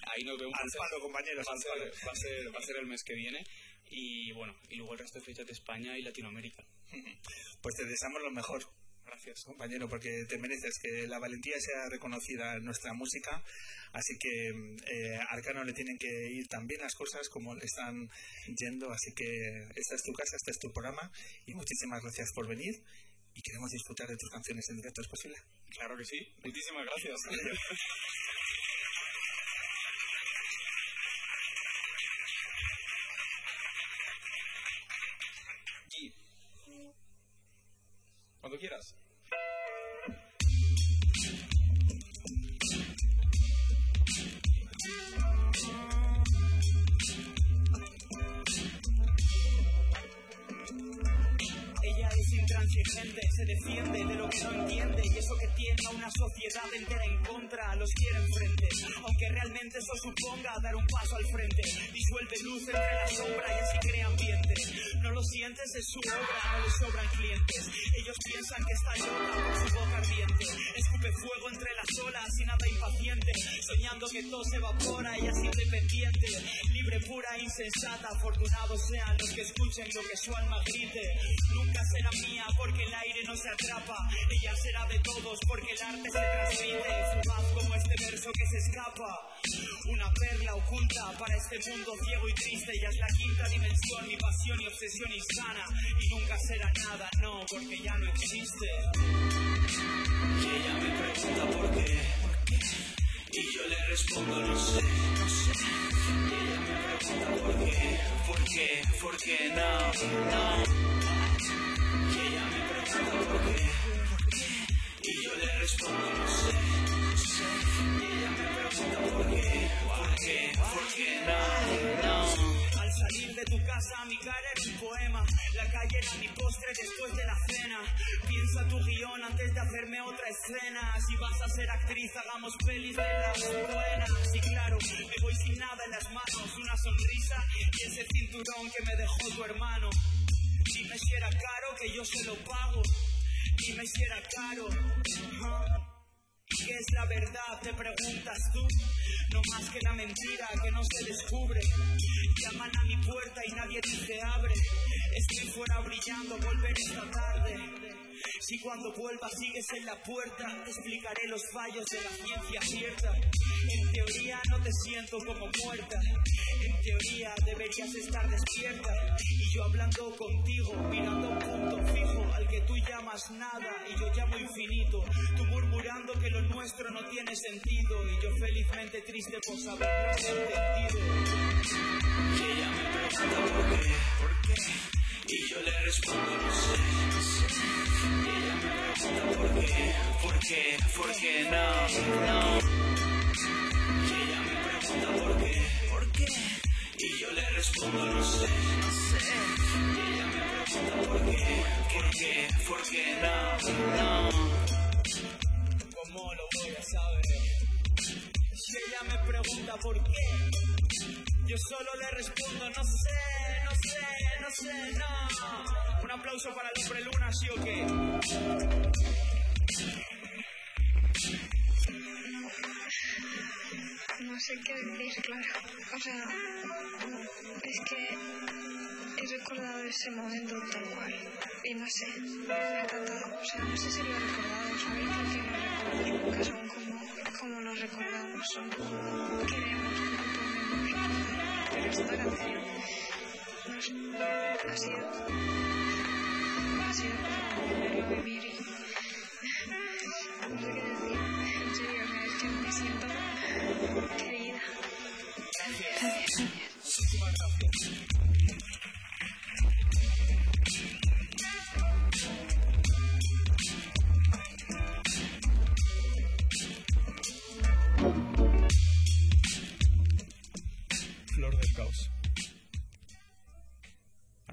ahí nos vemos. Al palo, compañeros, Va a, ser, va, a ser, va a ser el mes que viene. Y bueno, y luego el resto de fechas de España y Latinoamérica. Pues te deseamos lo mejor. Gracias, compañero, porque te mereces que la valentía sea reconocida en nuestra música. Así que eh, a Arcano le tienen que ir tan bien las cosas como le están yendo. Así que esta es tu casa, este es tu programa. Y muchísimas gracias por venir. Y queremos disfrutar de tus canciones en directo. ¿Es posible? Claro que sí. Muchísimas gracias. cuando quieras. Ella es intransigente, se defiende de lo que no entiende y eso que tiene a una sociedad entera en contra los quiere enfrente. Aunque realmente eso suponga dar un paso al frente, disuelve luz entre la sombra y así crea. No lo sientes, es su obra, no sobran clientes. Ellos piensan que está loca por su boca ardiente. Escupe fuego entre las olas y nada impaciente, soñando que todo se evapora y así independiente. Libre, pura, insensata, afortunados sean los que escuchen lo que su alma grite. Nunca será mía porque el aire no se atrapa. Ella será de todos porque el arte se transmite. Fugaz como este verso que se escapa. Una perla oculta para este mundo ciego y triste. Ella es la quinta dimensión, mi pasión y obsesión Y nunca será nada, no, porque ya no existe. Y ella me pregunta por qué, y yo le respondo no sé, no sé. Y ella me pregunta por qué, por qué, por qué no, no. Y ella me pregunta por qué, y yo le respondo no sé, no ella me pregunta por qué, por qué, por qué no. Casa mi cara era un poema La calle era mi postre después de la cena. Piensa tu guion antes de hacerme otra escena. Si vas a ser actriz hagamos pelis de buenas. Y claro, me voy sin nada en las manos. Una sonrisa y ese cinturón que me dejó tu hermano. Dime si era caro que yo se lo pago. Dime si era caro. ¿Y ¿Qué es la verdad? Te preguntas tú. No más que la mentira que no se descubre. Llaman a mi puerta y nadie dice abre. Estoy fuera brillando, volver esta tarde. Si cuando vuelva sigues en la puerta, explicaré los fallos de la ciencia cierta. En teoría no te siento como muerta. En teoría deberías estar despierta. Y yo hablando contigo, mirando un punto fijo que tú llamas nada y yo llamo infinito. Tú murmurando que lo nuestro no tiene sentido y yo felizmente triste por saberlo entendido. Y ella me pregunta por qué, por qué, y yo le respondo no sé, no. Y ella me pregunta por qué, por qué, por qué no, no. Y ella me pregunta por qué, por qué, y yo le respondo no sé, no sé. Y ella me pregunta por qué, por qué, por qué no, no. ¿Cómo lo voy a saber? Si ella me pregunta por qué, yo solo le respondo no sé, no sé, no sé, no. Un aplauso para el hombre luna, ¿sí o qué? No sé qué decir, claro. O sea, es que he recordado ese momento tal cual. Y no sé, me ha encantado. O sea, no sé si lo he recordado, ¿sabéis? Porque no recuerdo son como, como lo recordamos, son queremos. Pero esta canción no sé, ha sido, ha sido como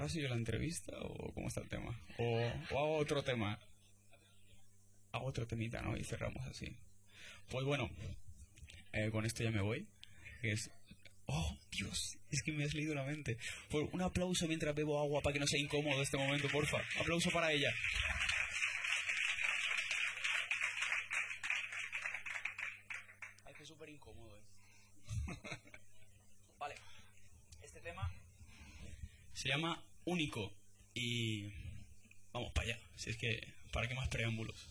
¿Ahora sí yo la entrevista o cómo está el tema? O, o a otro tema. A otro temita, ¿no? Y cerramos así. Pues bueno, eh, con esto ya me voy. Es... Oh, Dios, es que me has leído la mente. Por un aplauso mientras bebo agua para que no sea incómodo este momento, porfa. Aplauso para ella. Ay, que súper incómodo, ¿eh? vale, este tema se llama único y vamos para allá, si es que, ¿para qué más preámbulos?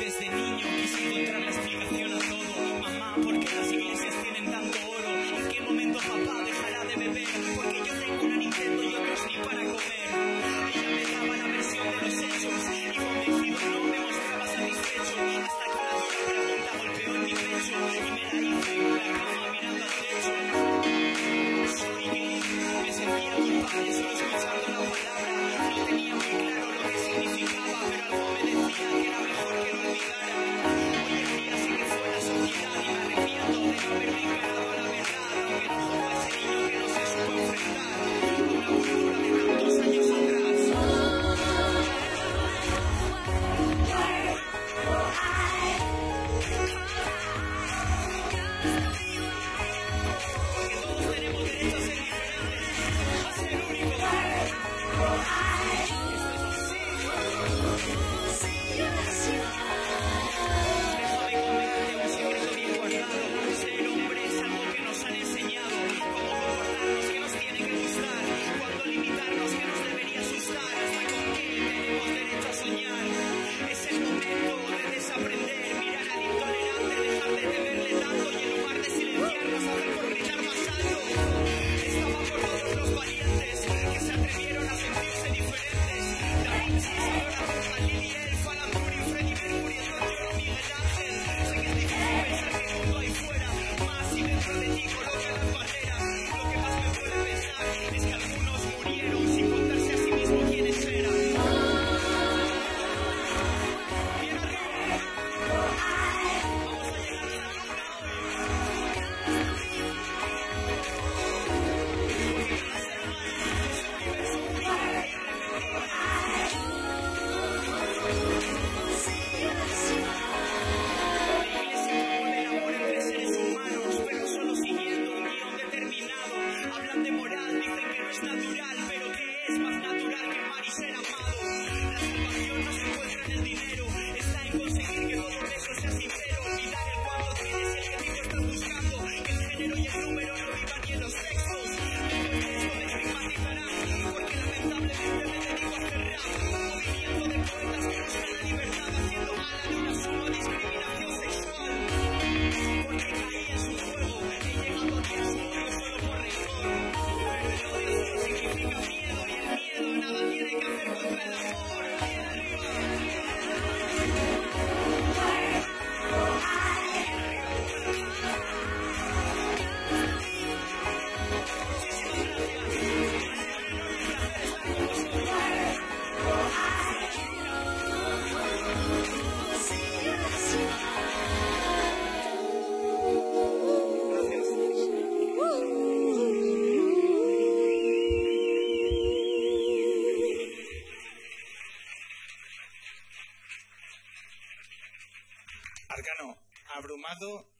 Desde niño quise encontrar la explicación a todo, mamá, porque las iglesias tienen tanto oro. ¿En qué momento papá dejará de beber? Porque yo tengo una Nintendo y otros ni para comer. utilizando la palabra, lo tenía muy claro. Oh,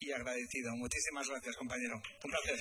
y agradecido. Muchísimas gracias, compañero. Un placer.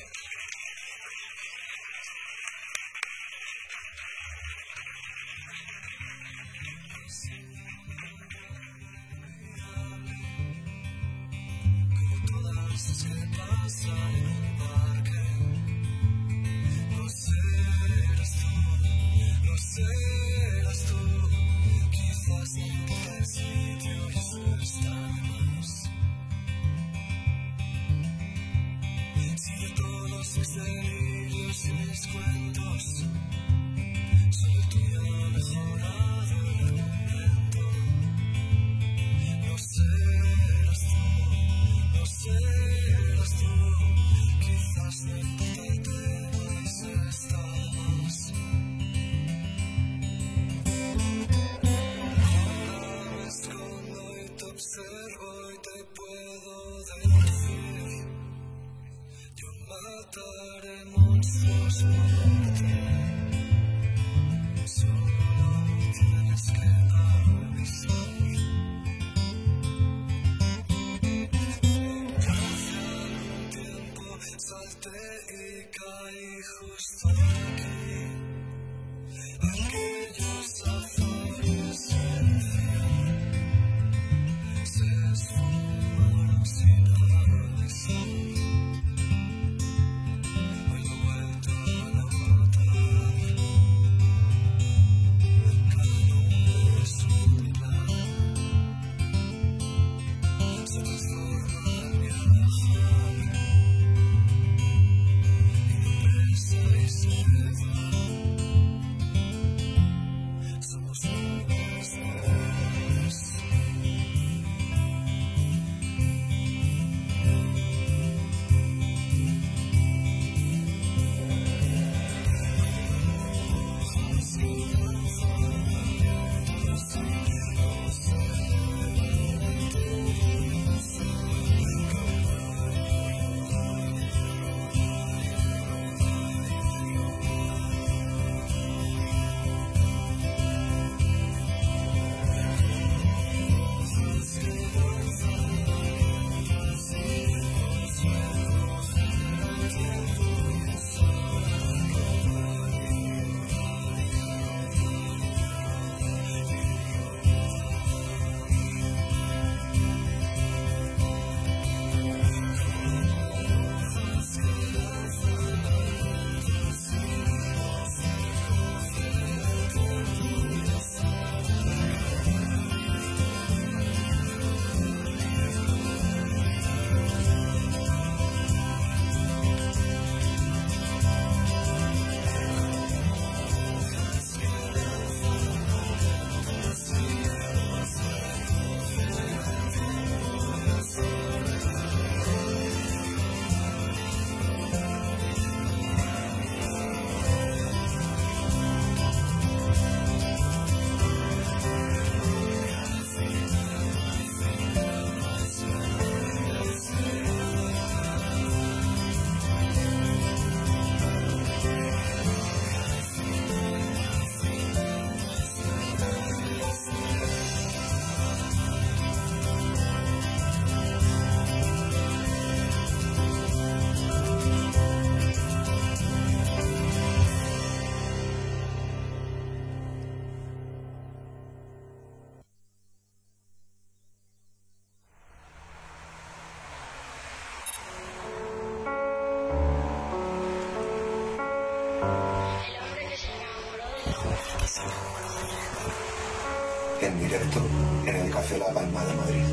En directo en el Café La Palma de Madrid.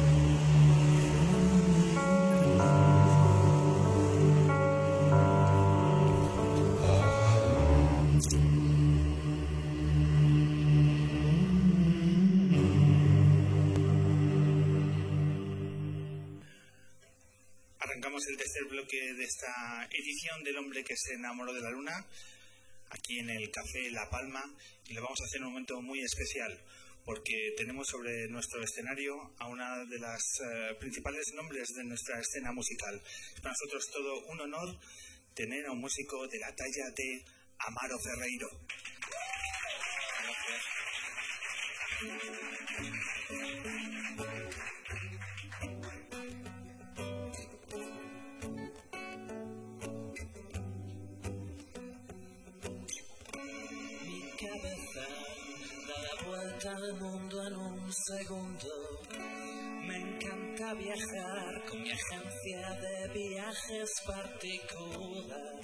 Arrancamos el tercer bloque de esta edición del hombre que se enamoró de la luna, aquí en el Café La Palma, y lo vamos a hacer un momento muy especial, porque tenemos sobre nuestro escenario a una de las eh, principales nombres de nuestra escena musical. Es para nosotros todo un honor tener a un músico de la talla de Amaro Ferreiro. Mundo en un segundo. Me encanta viajar con mi agencia de viajes particular.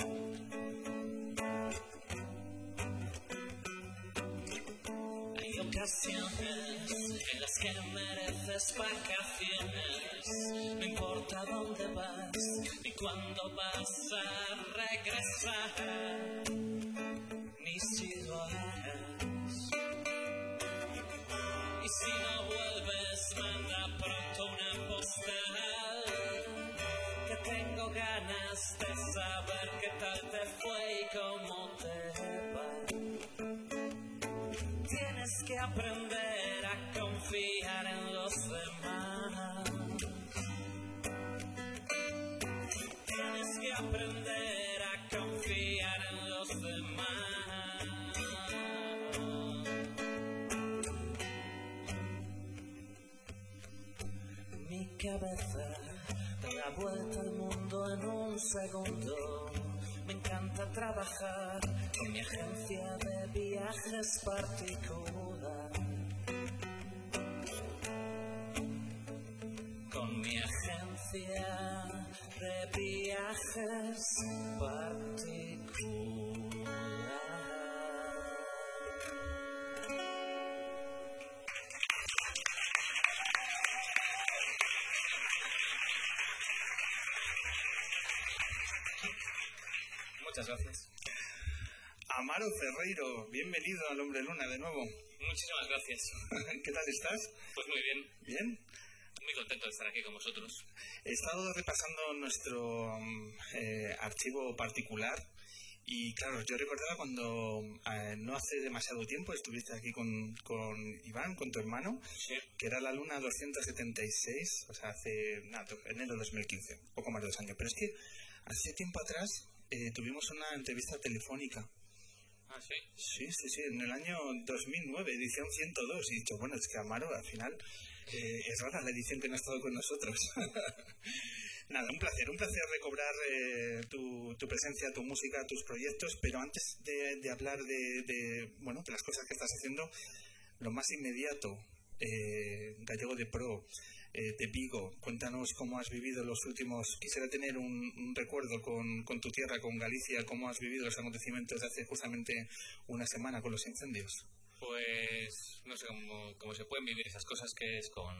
Hay ocasiones en las que mereces vacaciones. No importa dónde vas ni cuándo vas a regresar ni si lo. Y si no vuelves, manda pronto una postal. Que tengo ganas de saber qué tal te fue y cómo te va. Tienes que aprender a confiar en los demás. Tienes que aprender a confiar en los demás. Cabeza da la vuelta al mundo en un segundo. Me encanta trabajar con mi agencia de viajes particular. Con mi agencia de viajes particular. Muchas gracias. Amaro Ferreiro, bienvenido al Hombre Luna de nuevo. Muchísimas gracias. ¿Qué tal estás? Pues muy bien. ¿Bien? Muy contento de estar aquí con vosotros. He estado repasando nuestro mm, eh, archivo particular y claro, yo recordaba cuando eh, no hace demasiado tiempo estuviste aquí con, con Iván, con tu hermano, que era la luna 276, o sea, hace nada, enero de 2015, poco más de dos años. Pero es que hace tiempo atrás eh, tuvimos una entrevista telefónica. Ah, sí. Sí, sí, sí, en el año 2009, edición 102. Y he dicho, bueno, es que Amaro al final eh, es rara la edición que no ha estado con nosotros. Nada, un placer, un placer recobrar eh, tu, tu presencia, tu música, tus proyectos, pero antes de, de hablar de, de, bueno, de las cosas que estás haciendo, lo más inmediato, eh, Gallego de Pro, eh, de Vigo, cuéntanos cómo has vivido los últimos, quisiera tener un, recuerdo con, tu tierra, con Galicia, cómo has vivido los acontecimientos de hace justamente una semana con los incendios. Pues no sé cómo, se pueden vivir esas cosas que es con,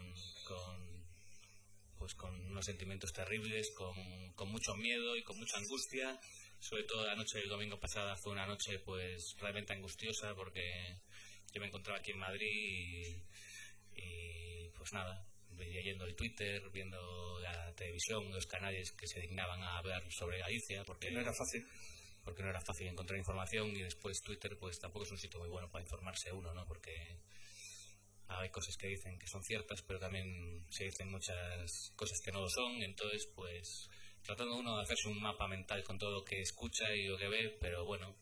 pues con unos sentimientos terribles, con, con mucho miedo y con mucha angustia. Sobre todo la noche del domingo pasada fue una noche pues realmente angustiosa porque yo me encontraba aquí en Madrid y, y, pues nada, venía yendo el Twitter, viendo la televisión, los canales que se dignaban a hablar sobre Galicia porque no era fácil porque no era fácil encontrar información y después Twitter pues tampoco es un sitio muy bueno para informarse uno, ¿no? Porque hay cosas que dicen que son ciertas, pero también se dicen muchas cosas que no lo son, entonces pues tratando uno de hacerse un mapa mental con todo lo que escucha y lo que ve, pero bueno,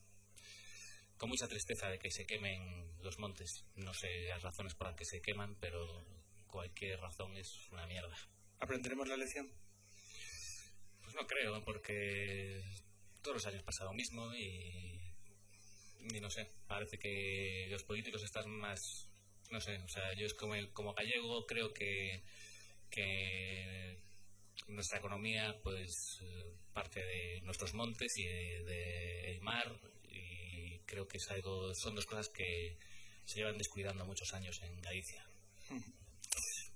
con mucha tristeza de que se quemen los montes. No sé las razones por las que se queman, pero cualquier razón es una mierda. ¿Aprenderemos la lección? Pues no creo, porque todos los años pasa lo mismo y, y no sé, parece que los políticos están más no sé, o sea, yo es como, como gallego creo que, que nuestra economía pues parte de nuestros montes y del de, mar y creo que es algo, son dos cosas que se llevan descuidando muchos años en Galicia.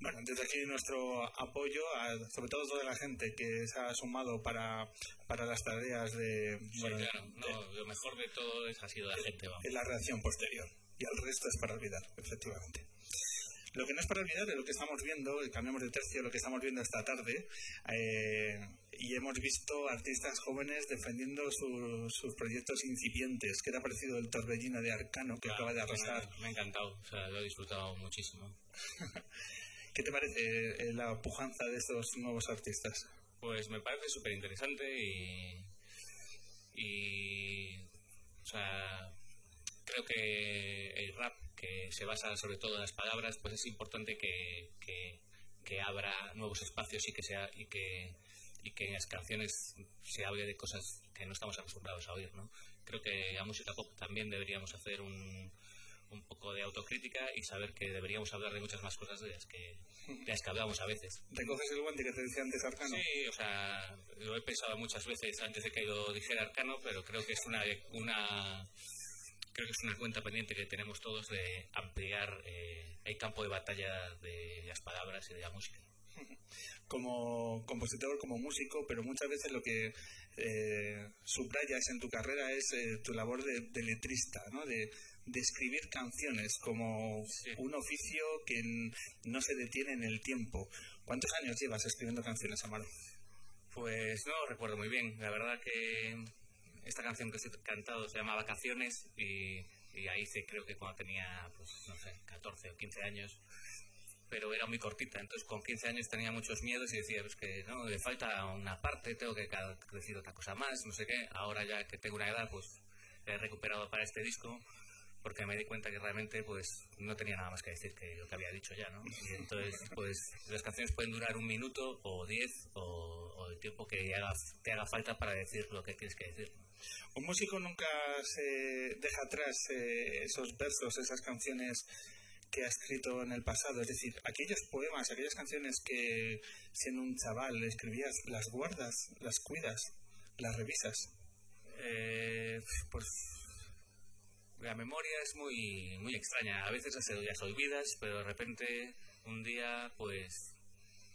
Bueno, desde aquí nuestro apoyo a sobre todo toda la gente que se ha sumado para, para las tareas de, Sí, bueno, claro. No, lo mejor de todo es, ha sido la gente, vamos. en la reacción posterior. Y el resto es para olvidar, efectivamente. Lo que no es para olvidar es lo que estamos viendo, y cambiamos de tercio, lo que estamos viendo esta tarde, eh, y hemos visto artistas jóvenes defendiendo su- sus proyectos incipientes. ¿Qué te ha parecido el torbellino de Arcano que acaba de arrasar? Me ha encantado, o sea, lo he disfrutado muchísimo. ¿Qué te parece eh, la pujanza de estos nuevos artistas? Pues me parece súper interesante y, y. O sea, creo que el rap, que se basa sobre todo en las palabras, pues es importante que, que, que abra nuevos espacios y que, sea, y, que, y que en las canciones se hable de cosas que no estamos acostumbrados a oír, ¿no? Creo que a música pop también deberíamos hacer un, un poco de autocrítica y saber que deberíamos hablar de muchas más cosas de las que, de las que hablamos a veces. ¿Recoges el guante que te decía antes Arcano? Sí, o sea, lo he pensado muchas veces antes de que lo dijera Arcano, pero creo que es una, una creo que es una cuenta pendiente que tenemos todos de ampliar eh, el campo de batalla de las palabras y de la música. como compositor, como músico, pero muchas veces lo que eh, subrayas en tu carrera es eh, tu labor de, de letrista, ¿no? de, de escribir canciones como un oficio que no se detiene en el tiempo. ¿Cuántos años llevas escribiendo canciones, Amaro? Pues no recuerdo muy bien, la verdad que esta canción que he cantado se llama Vacaciones y, y ahí hice creo que cuando tenía, pues no sé, 14 o 15 años, pero era muy cortita, entonces con 15 años tenía muchos miedos y decía, pues que no, le falta una parte, tengo que decir otra cosa más, no sé qué, ahora ya que tengo una edad, pues he recuperado para este disco porque me di cuenta que realmente pues no tenía nada más que decir que lo que había dicho ya, ¿no? Y entonces pues las canciones pueden durar un minuto o diez o, o el tiempo que haga, te haga falta para decir lo que tienes que decir. Un músico nunca se deja atrás eh, esos versos, esas canciones que ha escrito en el pasado. Es decir, aquellos poemas, aquellas canciones que siendo un chaval escribías, las guardas, las cuidas, las revisas. Eh, pues la memoria es muy muy extraña. A veces las olvidas, pero de repente un día pues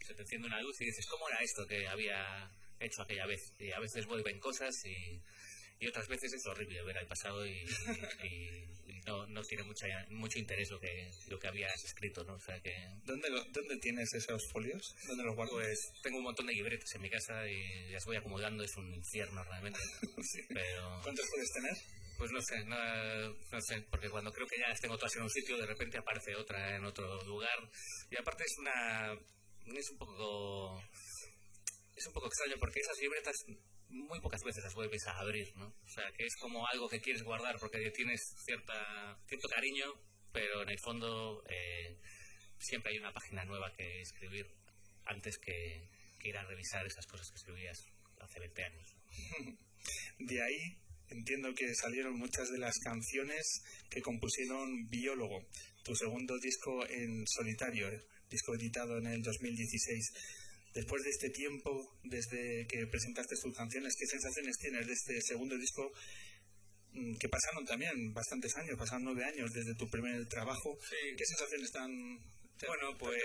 se te enciende una luz y dices, ¿cómo era esto que había hecho aquella vez? Y a veces vuelven cosas y, y otras veces es horrible ver al pasado y, y- y no, no tiene mucha, mucho interés lo que, lo que habías escrito, ¿no? O sea que... ¿Dónde, lo- dónde tienes esos folios? ¿Dónde los guardas? Pues tengo un montón de libretas en mi casa y las voy acomodando, es un infierno realmente. Pero... ¿Cuántos puedes tener? Pues no sé, no, no sé, porque cuando creo que ya las tengo todas en un sitio, de repente aparece otra en otro lugar. Y aparte es una. es un poco. es un poco extraño porque esas libretas muy pocas veces las vuelves a abrir, ¿no? O sea, que es como algo que quieres guardar porque tienes cierta, cierto cariño, pero en el fondo eh, siempre hay una página nueva que escribir antes que, que ir a revisar esas cosas que escribías hace 20 años. De ahí entiendo que salieron muchas de las canciones que compusieron Biólogo, tu segundo disco en solitario, eh, disco editado en el 2016. Después de este tiempo, desde que presentaste tus canciones, ¿qué sensaciones tienes de este segundo disco? mm, Que pasaron también bastantes años, pasaron nueve años desde tu primer trabajo. ¿Qué sensaciones están Bueno, pues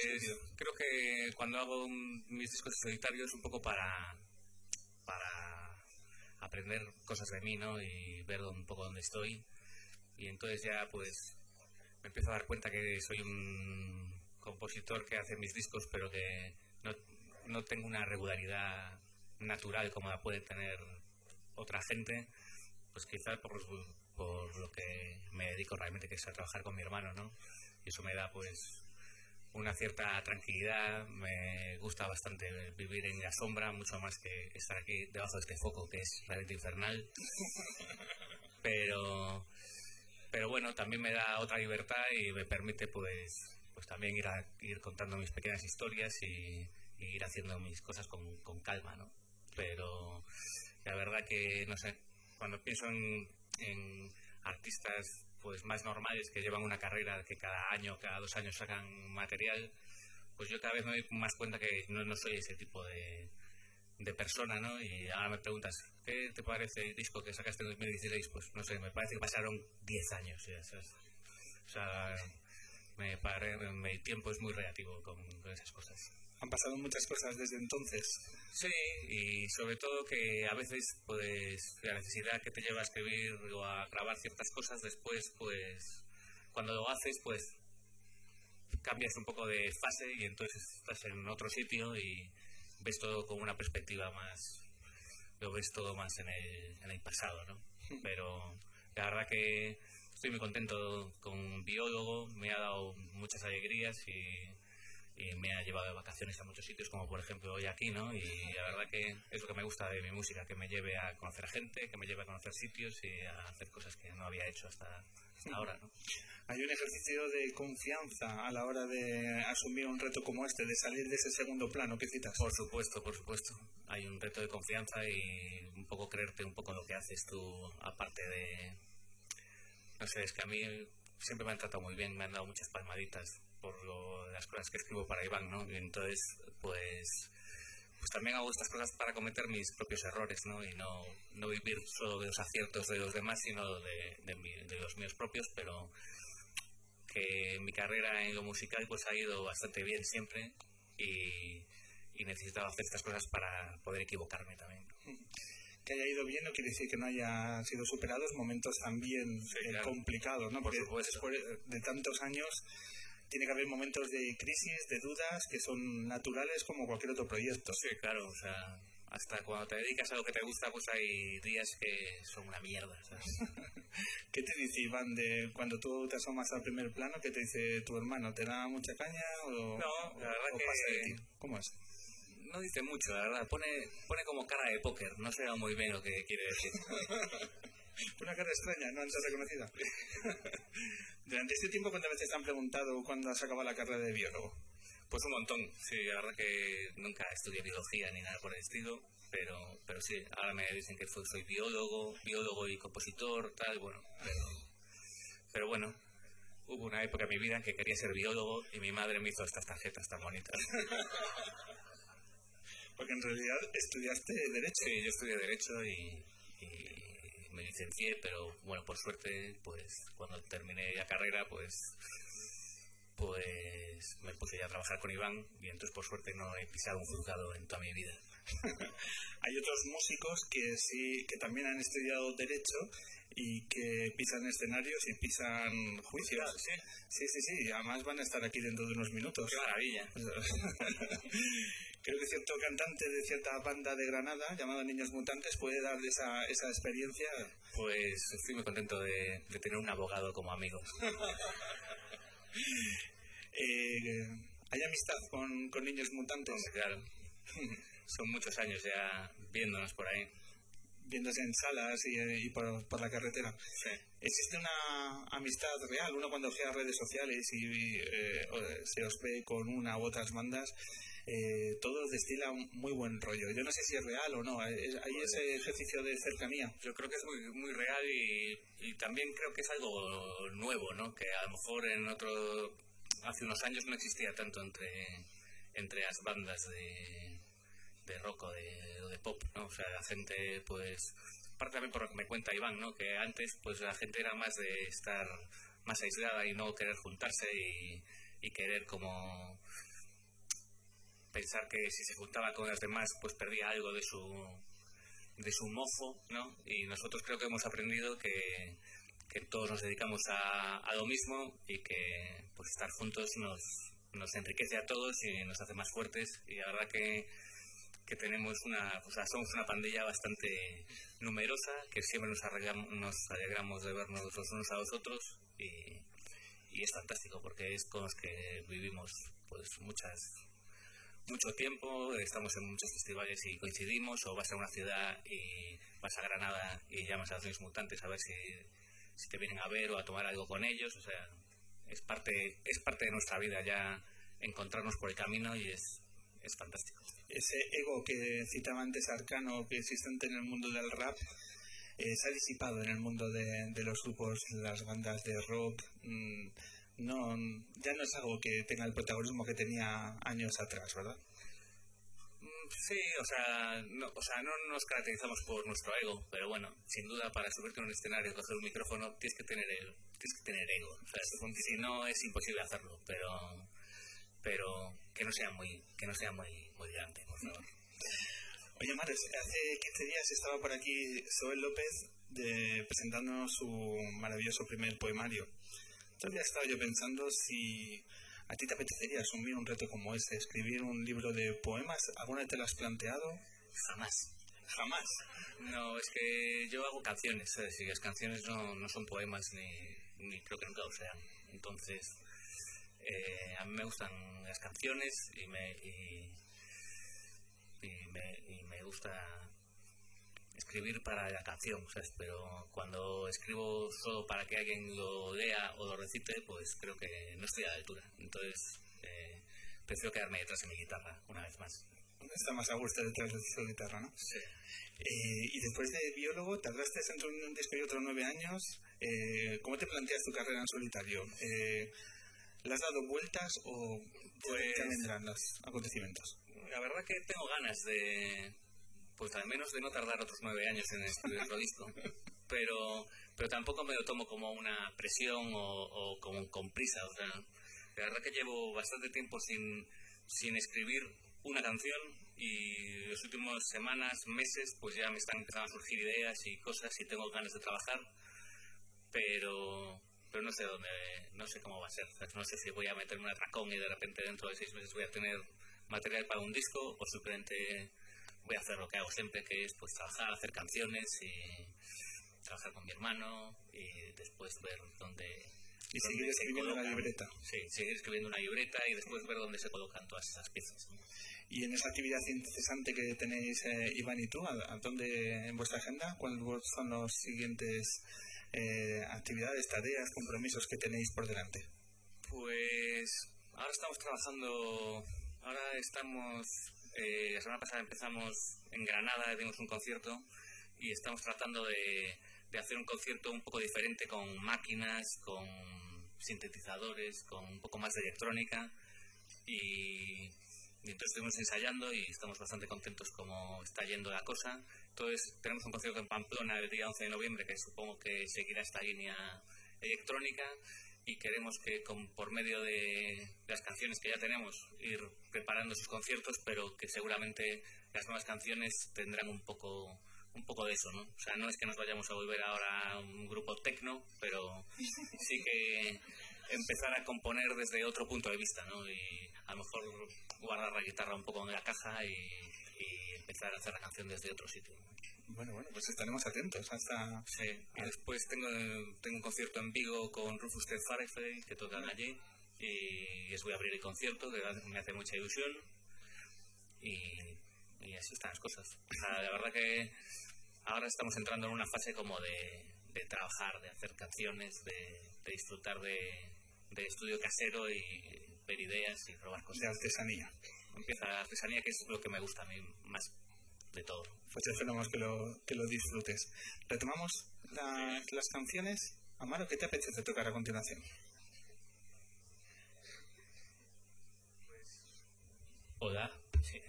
creo que cuando hago un- mis discos solitarios es un poco para, para aprender cosas de mí, ¿no? Y ver un poco dónde estoy. Y entonces ya pues me empiezo a dar cuenta que soy un compositor que hace mis discos, pero que no, no tengo una regularidad natural como la puede tener otra gente. Pues quizás por, por lo que me dedico realmente, que es a trabajar con mi hermano, ¿no? Y eso me da pues una cierta tranquilidad, me gusta bastante vivir en la sombra, mucho más que estar aquí debajo de este foco que es realmente infernal. Pero, pero bueno, también me da otra libertad y me permite pues, pues también ir, a- ir contando mis pequeñas historias y, y ir haciendo mis cosas con, con calma, ¿no? Pero la verdad que, no sé, cuando pienso en, en artistas pues más normales que llevan una carrera que cada año, cada dos años sacan material, pues yo cada vez me doy más cuenta que no, no soy ese tipo de, de persona, ¿no? Y ahora me preguntas, ¿qué te parece el disco que sacaste en 2016? Pues no sé, me parece que pasaron 10 años, ya. O sea, me pare, mi tiempo es muy relativo con esas cosas. Han pasado muchas cosas desde entonces. Sí, y sobre todo que a veces, pues, la necesidad que te lleva a escribir o a grabar ciertas cosas, después, pues, cuando lo haces, pues, cambias un poco de fase y entonces estás en otro sitio y ves todo con una perspectiva más, lo ves todo más en el, en el pasado, ¿no? Pero la verdad que estoy muy contento con biólogo, me ha dado muchas alegrías y, y me ha llevado de vacaciones a muchos sitios, como por ejemplo hoy aquí, ¿no? Y la verdad que es lo que me gusta de mi música, que me lleve a conocer gente, que me lleve a conocer sitios y a hacer cosas que no había hecho hasta, hasta ahora, ¿no? Hay un ejercicio de confianza a la hora de asumir un reto como este, de salir de ese segundo plano que citas. Por supuesto, por supuesto. Hay un reto de confianza y un poco creerte un poco lo que haces tú, aparte de... No sé, es que a mí siempre me han tratado muy bien, me han dado muchas palmaditas por lo- las cosas que escribo para Iván, ¿no? Y entonces, pues, pues también hago estas cosas para cometer mis propios errores, ¿no? Y no, no vivir solo de los aciertos de los demás, sino de, de, mi- de los míos propios, pero que mi carrera en lo musical pues ha ido bastante bien siempre y, y necesitaba hacer estas cosas para poder equivocarme también. Que haya ido bien no quiere decir que no haya sido superados momentos también eh, claro. complicados, ¿no? Por Porque supuesto. después de tantos años tiene que haber momentos de crisis, de dudas, que son naturales como cualquier otro proyecto. Sí, claro, o sea, hasta cuando te dedicas a lo que te gusta, pues hay días que son una mierda, ¿sabes? ¿Qué te dice Iván de cuando tú te asomas al primer plano? ¿Qué te dice tu hermano? ¿Te da mucha caña o, No, la verdad o que-? ¿Cómo es? No dice mucho, la verdad, pone, pone como cara de póker, no sé muy bien lo que quiere decir. Una cara extraña, no antes reconocida. Durante este tiempo, ¿cuántas veces te han preguntado cuándo has acabado la carrera de biólogo? Pues un montón, sí, la verdad que nunca estudié biología ni nada por el estilo, pero, pero sí, ahora me dicen que soy, soy biólogo, biólogo y compositor, tal, bueno, pero, pero bueno, hubo una época en mi vida en que quería ser biólogo y mi madre me hizo estas tarjetas tan bonitas. Porque en realidad estudiaste Derecho. Sí, yo estudié Derecho y, y me licencié, pero bueno, por suerte, pues cuando terminé la carrera, pues pues me puse ya a trabajar con Iván y entonces por suerte no he pisado un juzgado en toda mi vida. Hay otros músicos que sí, que también han estudiado Derecho y que pisan escenarios y pisan juicios. Sí, sí, sí, sí, además van a estar aquí dentro de unos minutos. ¡Qué maravilla! Creo que cierto cantante de cierta banda de Granada llamado Niños Mutantes puede dar esa, esa experiencia. Pues estoy muy contento de, de tener un abogado como amigo. Eh, ¿Hay amistad con, con Niños Mutantes? Claro. Son muchos años ya viéndonos por ahí. Viéndose en salas y, eh, y por, por la carretera. Sí. ¿Existe una amistad real? Uno cuando a redes sociales y eh, o- se os ve con una u otras bandas, eh, todo destila un muy buen rollo. Yo no sé si es real o no. ¿Hay hay ese ejercicio de cercanía? Yo creo que es muy, muy real y, y también creo que es algo nuevo, ¿no? Que a lo mejor en otro... Hace unos años no existía tanto entre, entre las bandas de, de rock o de, de pop, ¿no? O sea, la gente, pues... Aparte también por lo que me cuenta Iván, ¿no? Que antes, pues la gente era más de estar más aislada y no querer juntarse y, y querer como pensar que si se juntaba con las demás pues perdía algo de su de su mozo, ¿no? Y nosotros creo que hemos aprendido que, que todos nos dedicamos a, a lo mismo y que pues estar juntos nos, nos enriquece a todos y nos hace más fuertes y la verdad que, que tenemos una, o sea, somos una pandilla bastante numerosa que siempre nos, arreglamos- nos alegramos de vernos los unos a los otros y, y es fantástico porque es con los que vivimos pues muchas mucho tiempo, estamos en muchos festivales y coincidimos, o vas a una ciudad y vas a Granada y llamas a los mutantes a ver si, te vienen a ver o a tomar algo con ellos, o sea, es parte, es parte de nuestra vida ya encontrarnos por el camino y es, es fantástico. Ese ego que citaba antes Arcano, que existente en el mundo del rap, eh, se ha disipado en el mundo de, los grupos, las bandas de rock. mm, no, ya no es algo que tenga el protagonismo que tenía años atrás, ¿verdad? Mm, Sí, o sea, no, o sea, no nos caracterizamos por nuestro ego, pero bueno, sin duda para subirte en un escenario y coger un micrófono tienes que tener el, tienes que tener ego. O sea, si no es imposible hacerlo, pero pero que no sea muy que no sea muy muy grande, por favor. Oye, Mares, hace 15 días estaba por aquí Soel López de, presentándonos su maravilloso primer poemario. Entonces ya estaba yo pensando si a ti te apetecería asumir un reto como ese, escribir un libro de poemas. ¿Alguna vez te lo has planteado? Jamás. Jamás. No, es que yo hago canciones, ¿sabes? Y las canciones no, no son poemas ni, ni creo que nunca lo sean. Entonces, eh, a mí me gustan las canciones y me, y, me, y me gusta escribir para la canción, ¿sabes? pero cuando escribo solo para que alguien lo lea o lo recite, pues creo que no estoy a la altura. Entonces, eh, prefiero quedarme detrás de mi guitarra una vez más. Está más a gusto detrás de su guitarra, ¿no? Sí. Eh, y después de biólogo, tardaste entre un disco y otro nueve años. Eh, ¿Cómo te planteas tu carrera en solitario? Eh, ¿Le has dado vueltas o pues, vendrán los acontecimientos? La verdad que tengo ganas de, pues al menos de no tardar otros nueve años en escribir otro disco. Pero, pero tampoco me lo tomo como una presión o, como con prisa. O sea, la verdad que llevo bastante tiempo sin, sin escribir una canción y las últimas semanas, meses, pues ya me están empezando a surgir ideas y cosas y tengo ganas de trabajar. Pero, pero no sé dónde, no sé cómo va a ser. No sé si voy a meterme un atracón y de repente dentro de seis meses voy a tener material para un disco o simplemente voy a hacer lo que hago siempre, que es pues trabajar, hacer canciones y trabajar con mi hermano y después ver dónde... Y seguir escribiendo una libreta. Sí, seguir escribiendo una libreta y después ver dónde se colocan todas esas piezas. Y en esa actividad interesante que tenéis, eh, Iván y tú, ¿a, dónde en vuestra agenda? ¿Cuáles son los siguientes eh, actividades, tareas, compromisos que tenéis por delante? Pues ahora estamos trabajando, ahora estamos, eh, la semana pasada empezamos en Granada, dimos un concierto y estamos tratando de, hacer un concierto un poco diferente con máquinas, con sintetizadores, con un poco más de electrónica y y entonces estuvimos ensayando y estamos bastante contentos como está yendo la cosa. Entonces tenemos un concierto en Pamplona el día 11 de noviembre que supongo que seguirá esta línea electrónica y queremos que con, por medio de, las canciones que ya tenemos ir preparando esos conciertos, pero que seguramente las nuevas canciones tendrán un poco un poco de eso, ¿no? O sea, no es que nos vayamos a volver ahora a un grupo tecno, pero sí que empezar a componer desde otro punto de vista, ¿no? Y a lo mejor guardar la guitarra un poco en la caja y, empezar a hacer la canción desde otro sitio. Bueno, bueno, pues estaremos atentos hasta... Sí, y después tengo, tengo un concierto en Vigo con Rufus Ted Farefrey, que tocan allí, y les voy a abrir el concierto, que me hace mucha ilusión, y, y así están las cosas. la verdad que ahora estamos entrando en una fase como de, de trabajar, de hacer canciones, de, de disfrutar de, de estudio casero y ver ideas y probar cosas. De artesanía. Empieza la artesanía, que es lo que me gusta a mí más de todo. Pues esperamos que lo, que lo disfrutes. Retomamos las canciones. Amaro, ¿qué te apetece tocar a continuación? Hola. Sí.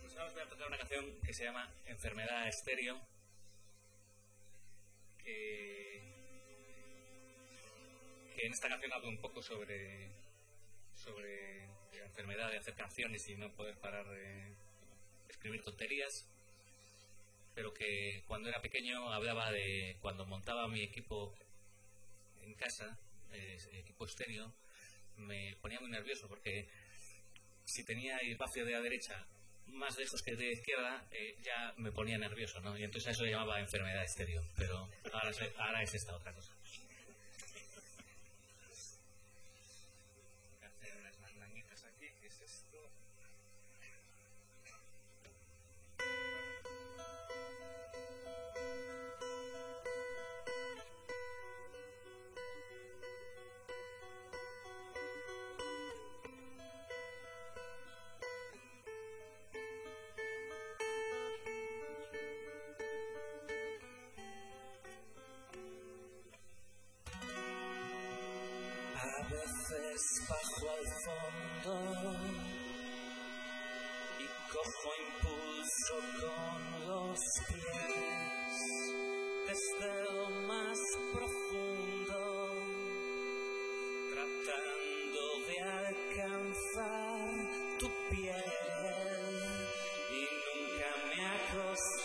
Pues ahora os voy a tocar una canción que se llama Enfermedad Estéreo. Que que en esta canción hablo un poco sobre, sobre la enfermedad de hacer canciones y no poder parar de escribir tonterías, pero que cuando era pequeño hablaba de cuando montaba mi equipo en casa, eh, equipo estéreo, me ponía muy nervioso porque si tenía el espacio de la derecha más lejos que de izquierda, eh, ya me ponía nervioso, ¿no? Y entonces eso lo llamaba enfermedad estéreo, pero ahora, ahora es esta otra cosa. fondo y cojo impulso con los pies desde lo más profundo, tratando de alcanzar tu piel y nunca me acostumbré.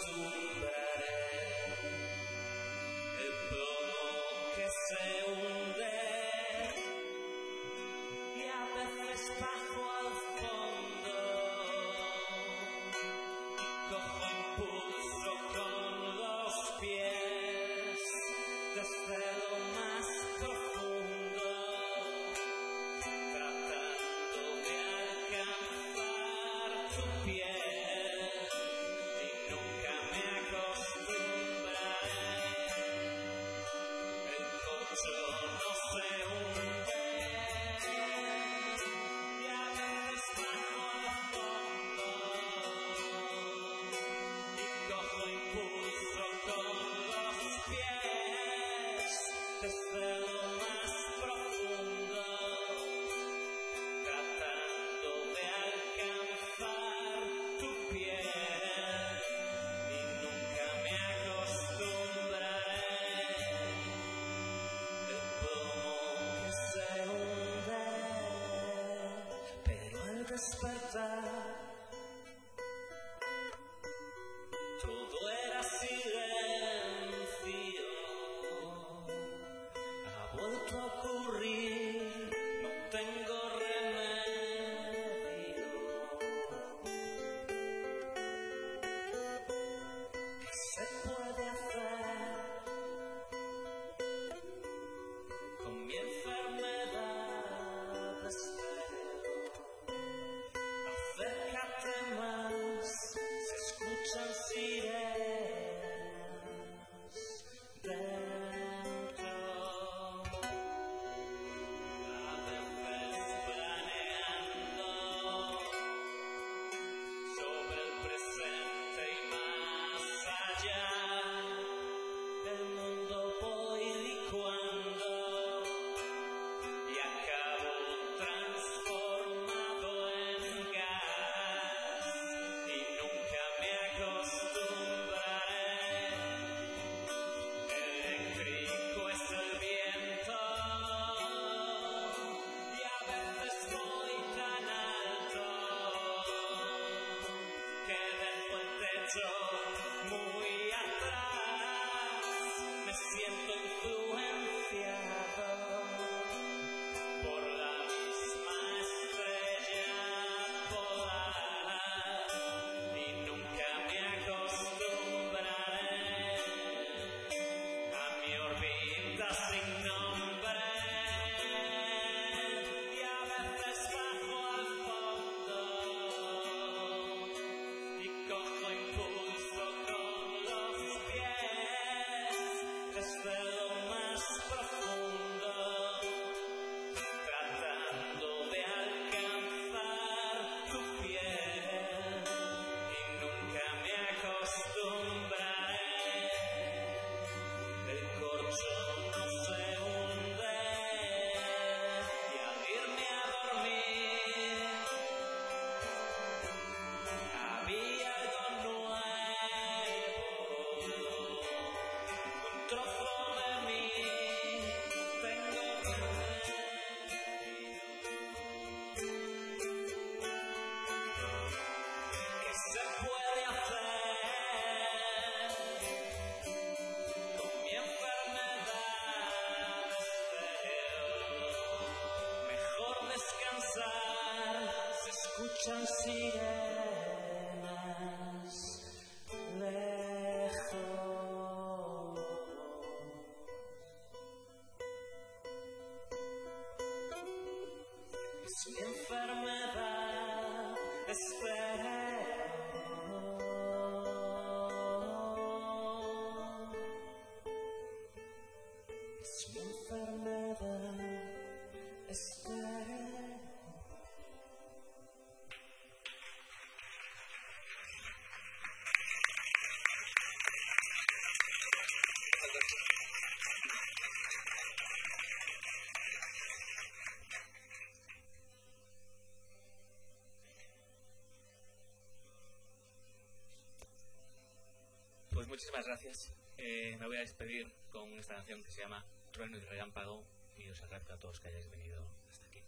Muchísimas gracias. Eh, me voy a despedir con esta canción que se llama Trueno y Relámpago y os agradezco a todos que hayáis venido hasta aquí.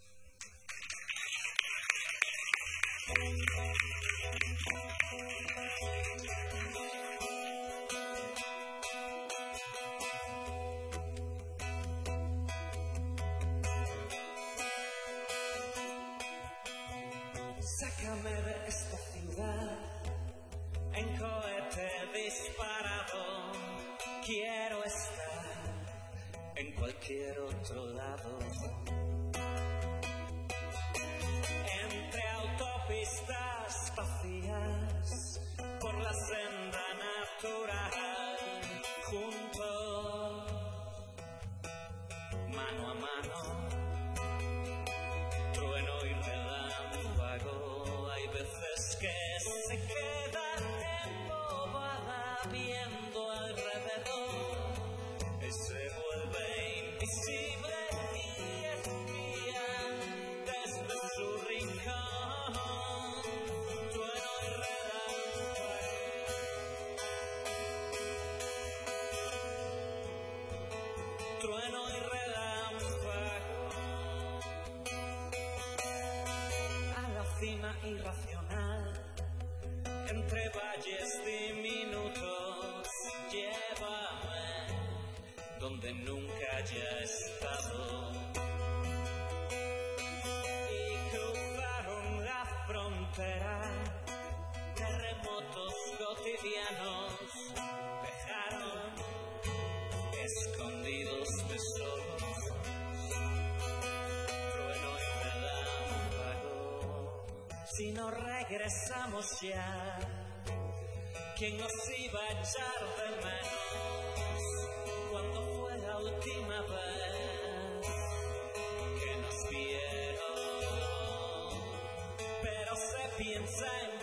Entre valles diminutos, llévame donde nunca haya Si no regresamos ya, ¿quién nos iba a echar de menos? Cuando fue la última vez que nos vieron, pero se piensa en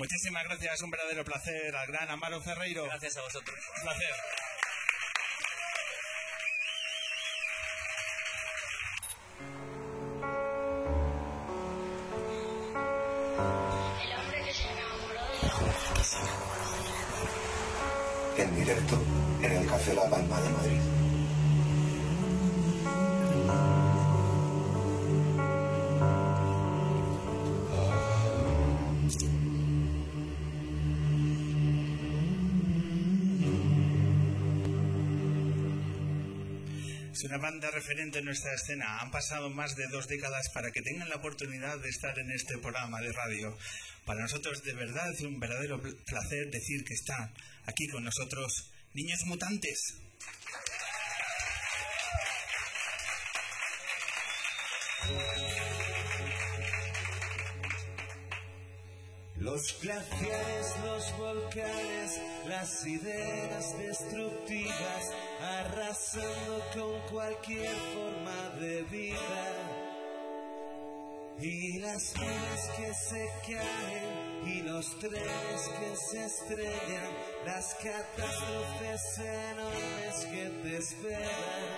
Muchísimas gracias, un verdadero placer al gran Amaro Ferreiro. Gracias a vosotros. Un placer. El hombre que se enamoró de la mujer que se enamoró de la En directo en el Café La Palma de Madrid. la banda referente en nuestra escena. Han pasado más de dos décadas para que tengan la oportunidad de estar en este programa de radio. Para nosotros de verdad es un verdadero placer decir que están aquí con nosotros Niños Mutantes. Los glaciares, los volcanes, las ideas destructivas arrasando con cualquier forma de vida. Y las nubes que se caen y los trenes que se estrellan, las catástrofes enormes que te esperan.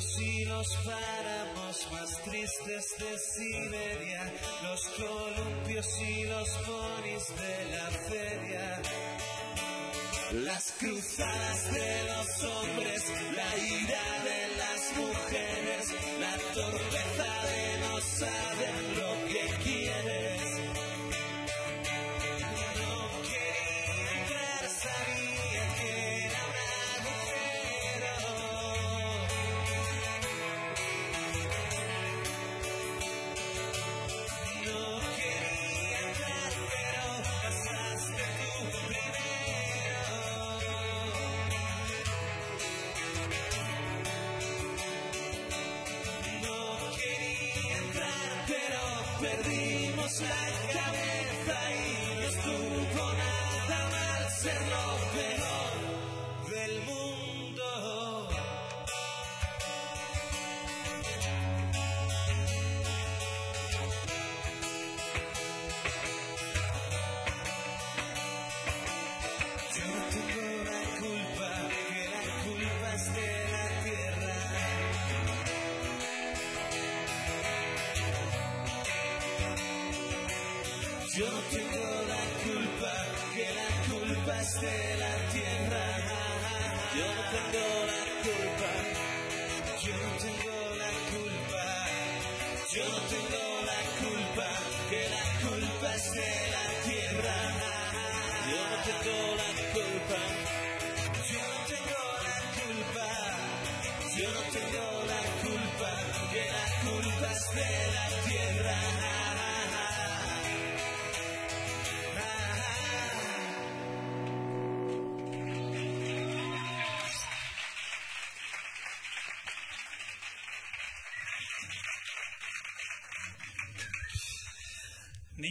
Y los páramos más tristes de Siberia, los columpios y los ponis de la feria. Las cruzadas de los hombres, la ira de las mujeres, la torpeza de no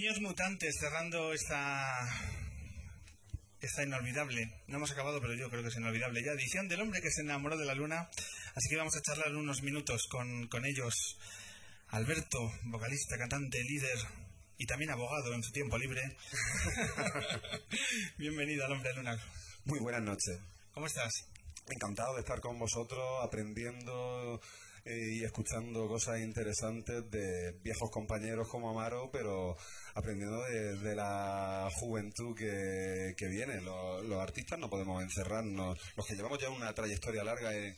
Niños mutantes cerrando esta esta inolvidable, no hemos acabado pero yo creo que es inolvidable ya, edición del hombre que se enamoró de la luna, así que vamos a charlar unos minutos con, con ellos. Alberto, vocalista, cantante, líder y también abogado en su tiempo libre. Bienvenido al hombre luna. Muy buenas noches. ¿Cómo estás? Encantado de estar con vosotros aprendiendo y escuchando cosas interesantes de viejos compañeros como Amaro, pero aprendiendo de, de la juventud que, que viene. Los, artistas no podemos encerrarnos, los que llevamos ya una trayectoria larga en,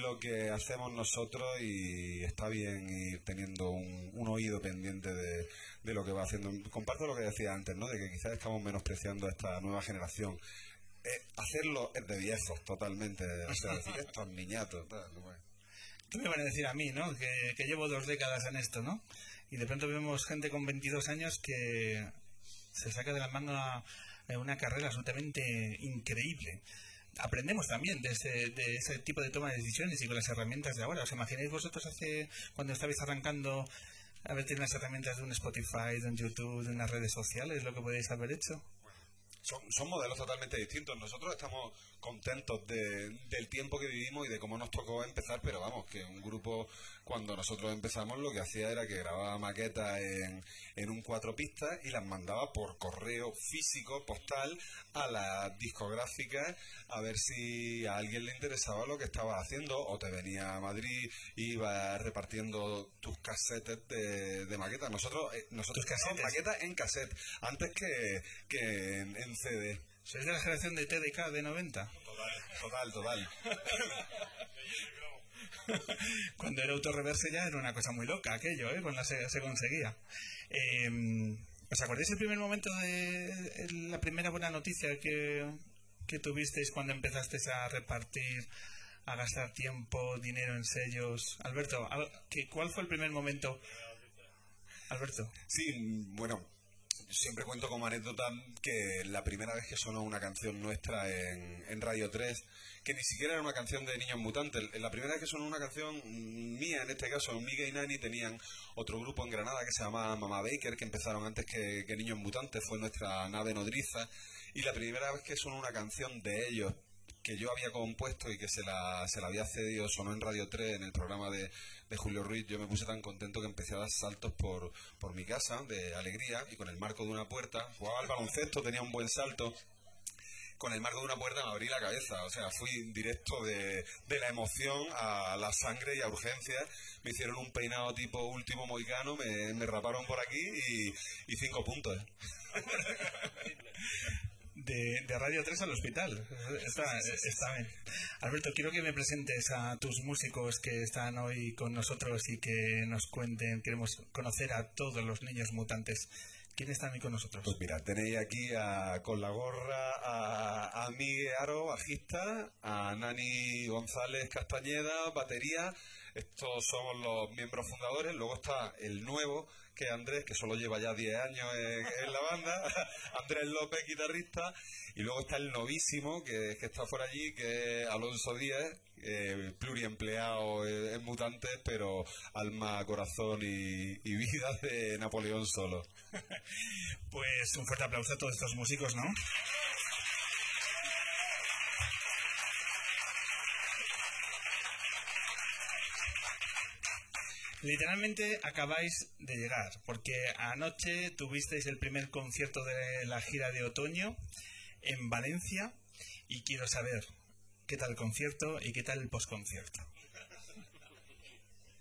lo que hacemos nosotros y está bien ir teniendo un, un oído pendiente de, de lo que va haciendo. Comparto lo que decía antes, ¿no? de que quizás estamos menospreciando a esta nueva generación. Eh, hacerlo es de viejos, totalmente. O sea, decir estos niñatos. Tal, bueno. ¿Qué me van a decir a mí, no? Que, que llevo dos décadas en esto, ¿no? Y de pronto vemos gente con 22 años que se saca de la manga una carrera absolutamente increíble. Aprendemos también de ese, de ese tipo de toma de decisiones y con las herramientas de ahora. ¿Os imagináis vosotros hace cuando estabais arrancando haber tenido las herramientas de un Spotify, de un YouTube, de unas redes sociales, lo que podéis haber hecho? Son modelos totalmente distintos. Nosotros estamos contentos de, del tiempo que vivimos y de cómo nos tocó empezar, pero vamos, que un grupo, cuando nosotros empezamos, lo que hacía era que grababa maquetas en, en un cuatro pistas y las mandaba por correo físico, postal, a las discográficas a ver si a alguien le interesaba lo que estabas haciendo o te venía a Madrid y iba repartiendo tus casetes de, de maquetas. Nosotros, eh, nosotros hacíamos maquetas en cassette antes que, que en, en CD. ¿Sois de la generación de TDK de 90? Total, total. Cuando era autorreverse ya era una cosa muy loca aquello, ¿eh? Cuando se, se conseguía. Eh, ¿Os acordáis el primer momento de la primera buena noticia que, que tuvisteis cuando empezasteis a repartir, a gastar tiempo, dinero en sellos? Alberto, al- ¿qué- ¿cuál fue el primer momento? Alberto. Sí, bueno, siempre cuento como anécdota que la primera vez que sonó una canción nuestra en, Radio 3, que ni siquiera era una canción de Niños Mutantes, la primera vez que sonó una canción mía, en este caso, Miguel y Nani tenían otro grupo en Granada que se llamaba Mama Baker, que empezaron antes que, que Niños Mutantes, fue nuestra nave nodriza, y la primera vez que sonó una canción de ellos que yo había compuesto y que se la, se la había cedido, sonó en Radio 3 en el programa de, de Julio Ruiz, yo me puse tan contento que empecé a dar saltos por, por mi casa de alegría y con el marco de una puerta, jugaba al baloncesto, tenía un buen salto, con el marco de una puerta me abrí la cabeza, o sea, fui directo de, de la emoción a la sangre y a urgencias, me hicieron un peinado tipo último moicano, me, me raparon por aquí y, y cinco puntos. De, de Radio 3 al hospital. Está, está bien. Alberto, quiero que me presentes a tus músicos que están hoy con nosotros y que nos cuenten. Queremos conocer a todos los niños mutantes. ¿Quiénes están hoy con nosotros? Pues mira, tenéis aquí a, con la gorra a, a Miguel Aro, bajista, a Nani González Castañeda, batería. Estos somos los miembros fundadores. Luego está el nuevo, que Andrés, que solo lleva ya 10 años en, en la banda. Andrés López, guitarrista. Y luego está el novísimo, que, está por allí, que es Alonso Díaz, eh, pluriempleado eh, en mutantes, pero alma, corazón y vida de Napoleón solo. Pues un fuerte aplauso a todos estos músicos, ¿no? Literalmente acabáis de llegar, porque anoche tuvisteis el primer concierto de la gira de otoño en Valencia y quiero saber qué tal el concierto y qué tal el posconcierto.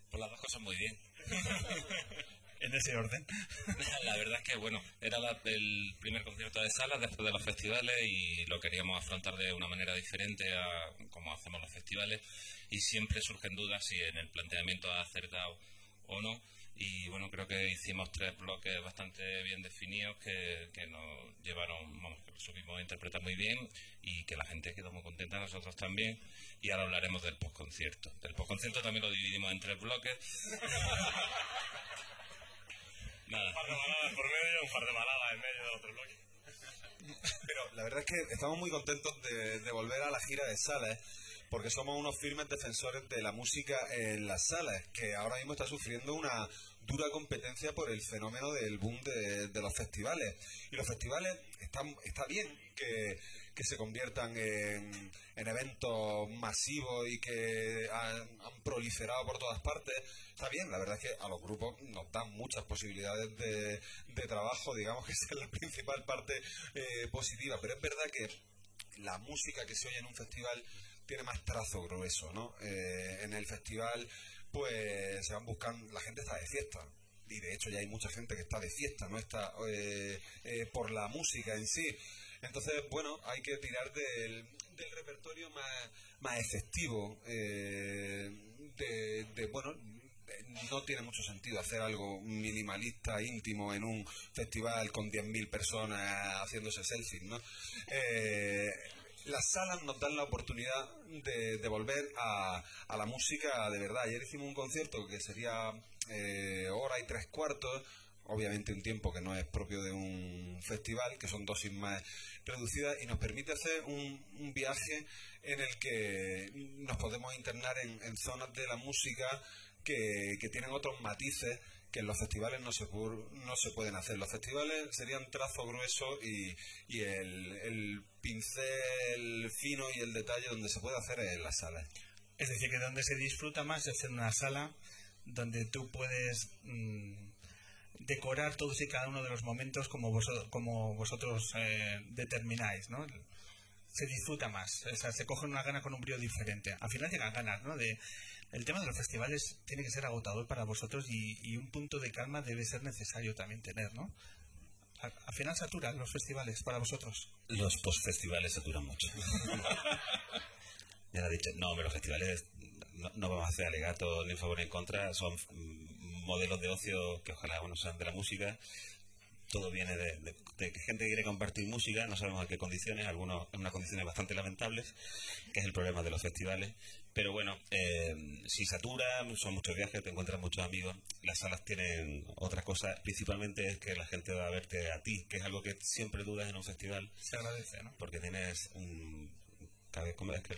Pues las dos cosas muy bien. En ese orden. La verdad es que, bueno, era la- el primer concierto de sala después de los festivales y lo queríamos afrontar de una manera diferente a como hacemos los festivales y siempre surgen dudas si en el planteamiento ha acertado o no. Y bueno, creo que hicimos tres bloques bastante bien definidos que, que nos llevaron, vamos, que lo supimos interpretar muy bien y que la gente quedó muy contenta, nosotros también. Y ahora hablaremos del postconcierto. El postconcierto también lo dividimos en tres bloques. Nada. Un par de baladas por medio, un par de baladas en medio del otro bloque. Pero la verdad es que estamos muy contentos de, de volver a la gira de salas, porque somos unos firmes defensores de la música en las salas, que ahora mismo está sufriendo una dura competencia por el fenómeno del boom de, los festivales. Y los festivales están, está bien que, se conviertan en, en eventos masivos y que han, proliferado por todas partes. Está bien, la verdad es que a los grupos nos dan muchas posibilidades de, de trabajo, digamos que es la principal parte eh, positiva, pero es verdad que la música que se oye en un festival tiene más trazo grueso, ¿no? Eh, en el festival, pues se van buscando, la gente está de fiesta. Y de hecho ya hay mucha gente que está de fiesta, no está eh, eh, por la música en sí. Entonces, bueno, hay que tirar del, repertorio más, más efectivo. eh, de, bueno, eh, no tiene mucho sentido hacer algo minimalista, íntimo, en un festival con 10.000 personas haciéndose selfies, ¿no? Las salas nos dan la oportunidad de, de volver a, a la música de verdad. Ayer hicimos un concierto que sería eh, hora y tres cuartos, obviamente un tiempo que no es propio de un festival, que son dosis más reducidas y nos permite hacer un, un viaje en el que nos podemos internar en, en zonas de la música que, que tienen otros matices que en los festivales no se, no se pueden hacer. Los festivales serían trazo grueso y, y el, el pincel fino y el detalle donde se puede hacer es en las salas. Es decir, que donde se disfruta más es en una sala donde tú puedes mm, decorar todos y cada uno de los momentos como, vosotros como vosotros eh, determináis, ¿no? Se disfruta más, o sea, se cogen una gana con un brío diferente. Al final llegan ganas, ¿no? De, el tema de los festivales tiene que ser agotador para vosotros y, y un punto de calma debe ser necesario también tener, ¿no? Al, al final saturan los festivales para vosotros. Los postfestivales saturan mucho. ya lo he dicho, no, hombre, los festivales no, no vamos a hacer alegatos ni en favor ni en contra, son mm, modelos de ocio que ojalá no sean de la música. Todo viene de, de- de que gente quiere compartir música, no sabemos a qué condiciones, algunos en unas condiciones bastante lamentables, que es el problema de los festivales. Pero bueno, eh, si satura, son muchos viajes, te encuentras muchos amigos, las salas tienen otra cosa, principalmente es que la gente va a verte a ti, que es algo que siempre dudas en un festival. Se agradece, ¿no? Porque tienes un...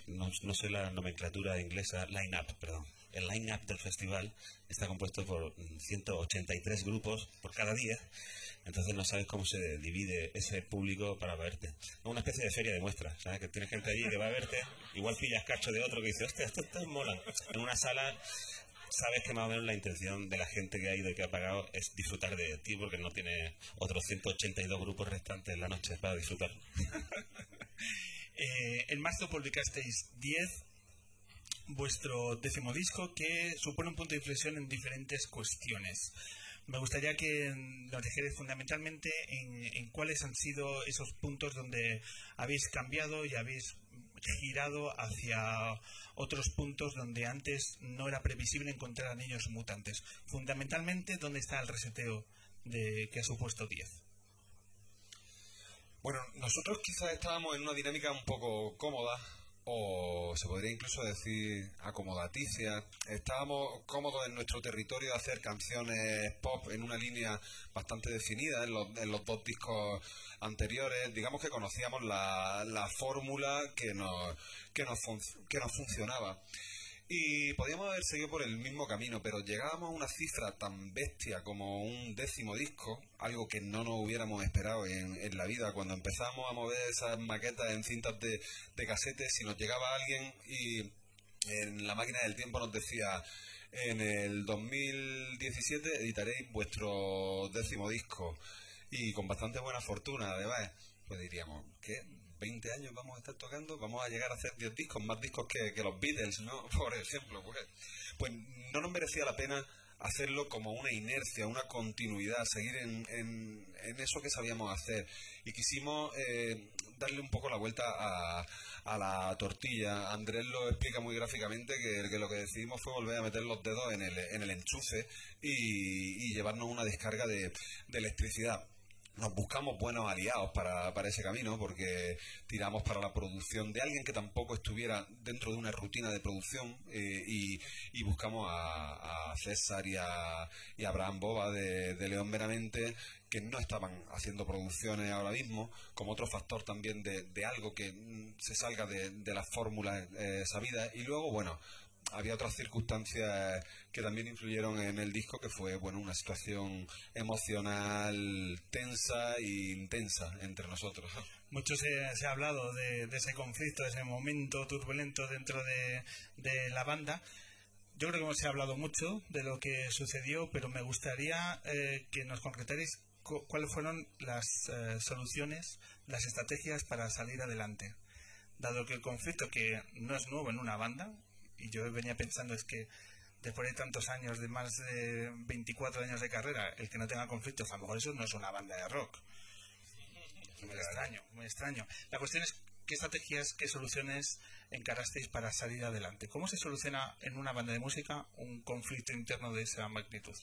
No, no sé la nomenclatura inglesa, line-up, perdón. El line-up del festival está compuesto por mm, 183 grupos por cada día, entonces no sabes cómo se divide ese público para verte. Es una especie de feria de muestras, ¿sabes? Que tienes gente allí que va a verte, igual pillas cacho de otro que dice, hostia, estos, estos molan. En una sala sabes que más o menos la intención de la gente que ha ido y que ha pagado es disfrutar de ti porque no tiene otros 182 grupos restantes en la noche para disfrutar. Eh, en marzo publicasteis 10, vuestro décimo disco, que supone un punto de inflexión en diferentes cuestiones. Me gustaría que nos dijerais fundamentalmente en, en cuáles han sido esos puntos donde habéis cambiado y habéis girado hacia otros puntos donde antes no era previsible encontrar a niños mutantes. Fundamentalmente, ¿dónde está el reseteo de que ha supuesto 10? Bueno, nosotros quizás estábamos en una dinámica un poco cómoda, o se podría incluso decir acomodaticia. Estábamos cómodos en nuestro territorio de hacer canciones pop en una línea bastante definida en los, en los dos discos anteriores. Digamos que conocíamos la, la fórmula que nos, que, nos que nos funcionaba. Y podíamos haber seguido por el mismo camino, pero llegábamos a una cifra tan bestia como un décimo disco, algo que no nos hubiéramos esperado en, en la vida. Cuando empezamos a mover esas maquetas en cintas de, de casetes, si nos llegaba alguien y en la máquina del tiempo nos decía, en el 2017 editaréis vuestro décimo disco y con bastante buena fortuna además, pues diríamos, ¿qué? 20 años vamos a estar tocando, vamos a llegar a hacer 10 discos, más discos que, los Beatles, ¿no? Por ejemplo, pues, pues no nos merecía la pena hacerlo como una inercia, una continuidad, seguir en, en, en eso que sabíamos hacer. Y quisimos eh, darle un poco la vuelta a, a la tortilla. Andrés lo explica muy gráficamente que, lo que decidimos fue volver a meter los dedos en el, en el enchufe y, y llevarnos una descarga de, de electricidad nos buscamos buenos aliados para, para ese camino porque tiramos para la producción de alguien que tampoco estuviera dentro de una rutina de producción eh, y, buscamos a, a César y a, y a Abraham Boba de, León Meramente que no estaban haciendo producciones ahora mismo como otro factor también de, de algo que mm, se salga de, de las fórmulas eh, sabidas y luego bueno había otras circunstancias que también influyeron en el disco, que fue bueno una situación emocional tensa e intensa entre nosotros. Mucho se, se ha hablado de, de ese conflicto, de ese momento turbulento dentro de, de la banda. Yo creo que se ha hablado mucho de lo que sucedió, pero me gustaría eh, que nos concretarais cu- cuáles fueron las eh, soluciones, las estrategias para salir adelante. Dado que el conflicto, que no es nuevo en una banda, y yo venía pensando es que después de tantos años, de más de 24 años de carrera, el que no tenga conflictos, a lo mejor eso no es una banda de rock. Muy extraño, muy extraño. La cuestión es qué estrategias, qué soluciones encarasteis para salir adelante. ¿Cómo se soluciona en una banda de música un conflicto interno de esa magnitud?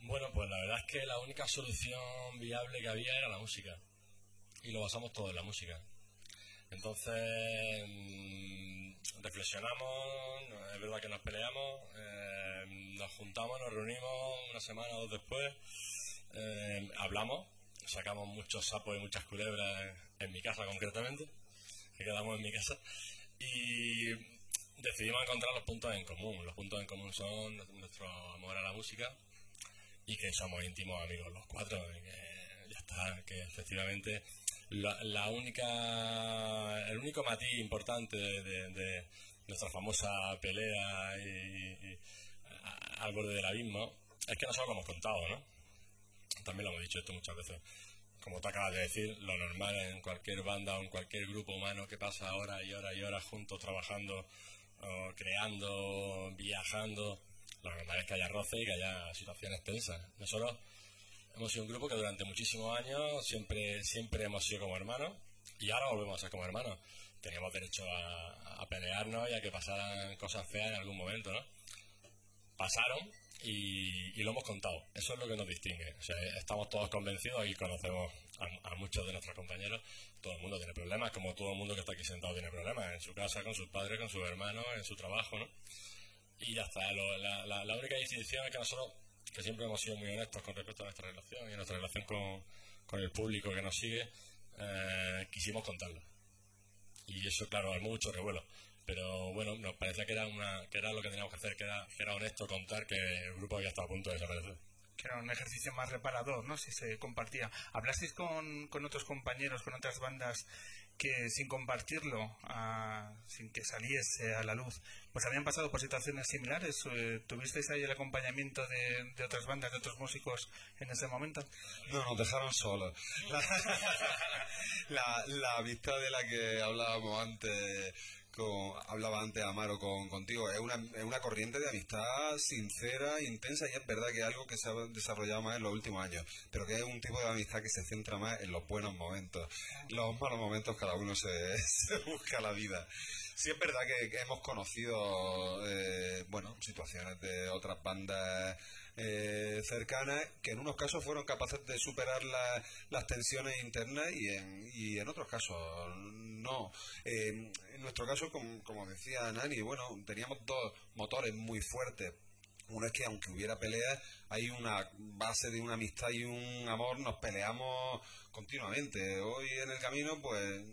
Bueno, pues la verdad es que la única solución viable que había era la música. Y lo basamos todo en la música. Entonces, mm, reflexionamos, es verdad que nos peleamos, eh, nos juntamos, nos reunimos una semana o dos después, eh, hablamos, sacamos muchos sapos y muchas culebras en mi casa concretamente, que quedamos en mi casa, y decidimos encontrar los puntos en común. Los puntos en común son nuestro amor a la música y que somos íntimos amigos los cuatro, que ya está, que efectivamente la, la única, el único matiz importante de, de- nuestra famosa pelea y, y al borde del abismo es que nosotros lo hemos contado, ¿no? También lo hemos dicho esto muchas veces. Como tú acabas de decir, lo normal en cualquier banda o en cualquier grupo humano que pasa horas y horas y horas juntos trabajando, o creando, viajando, lo normal es que haya roce y que haya situaciones tensas. Nosotros hemos sido un grupo que durante muchísimos años siempre, siempre hemos sido como hermanos y ahora volvemos a ser como hermanos. Teníamos derecho a, pelearnos y a que pasaran cosas feas en algún momento, ¿no? Pasaron y, lo hemos contado. Eso es lo que nos distingue. O sea, estamos todos convencidos y conocemos a, muchos de nuestros compañeros. Todo el mundo tiene problemas, como todo el mundo que está aquí sentado tiene problemas. En su casa, con sus padres, con sus hermanos, en su trabajo, ¿no? Y ya está. La única distinción es que nosotros, que siempre hemos sido muy honestos con respecto a nuestra relación y a nuestra relación con, con el público que nos sigue, eh, quisimos contarlo. Y eso, claro, hay mucho revuelo. Pero bueno, nos parecía que era, una, que era lo que teníamos que hacer, que era, que era honesto contar que el grupo había estado a punto de desaparecer. que era un ejercicio más reparador, ¿no? Si se compartía. ¿Hablasteis con, con otros compañeros, con otras bandas que sin compartirlo, ah, sin que saliese a la luz, pues habían pasado por situaciones similares? Eh, ¿Tuvisteis ahí el acompañamiento de, otras bandas, de otros músicos en ese momento? No, nos dejaron solos. La, la, amistad de la que hablábamos antes, con, hablaba antes Amaro con, contigo, es una, corriente de amistad sincera, intensa, y es verdad que es algo que se ha desarrollado más en los últimos años, pero que es un tipo de amistad que se centra más en los buenos momentos. Los malos momentos cada uno se busca la vida. Sí es verdad que, hemos conocido, eh, bueno, situaciones de otras bandas eh, cercanas que en unos casos fueron capaces de superar la- las tensiones internas y en, y en otros casos no. Eh, en nuestro caso, como, como decía Nani, bueno, teníamos dos motores muy fuertes. Uno es que aunque hubiera peleas, hay una base de una amistad y un amor, nos peleamos continuamente. Hoy en el camino, pues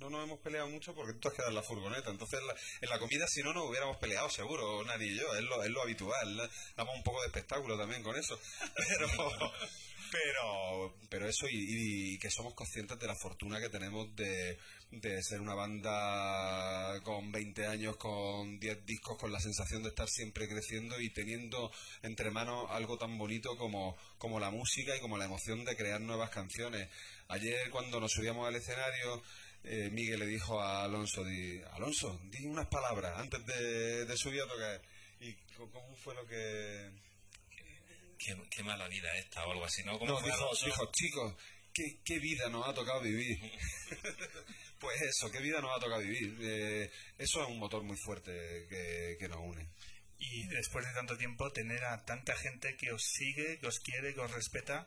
no nos hemos peleado mucho porque tú has quedado en la furgoneta. Entonces, en la, en la comida, si no, nos hubiéramos peleado seguro, nadie y yo. Es lo, es lo habitual. Damos un poco de espectáculo también con eso. Pero, pero, pero eso y, y que somos conscientes de la fortuna que tenemos de, de ser una banda con 20 años, con 10 discos, con la sensación de estar siempre creciendo y teniendo entre manos algo tan bonito como, como la música y como la emoción de crear nuevas canciones. Ayer cuando nos subíamos al escenario, eh, Miguel le dijo a Alonso, di, Alonso, di unas palabras antes de, de subir a tocar. ¿Y cómo fue lo que...? Qué, qué mala vida esta o algo así, ¿no? ¿Cómo No, dijo, dijo, chicos, ¿qué, qué vida nos ha tocado vivir. pues eso, qué vida nos ha tocado vivir. Eh, eso es un motor muy fuerte que, que nos une. Y después de tanto tiempo, tener a tanta gente que os sigue, que os quiere, que os respeta,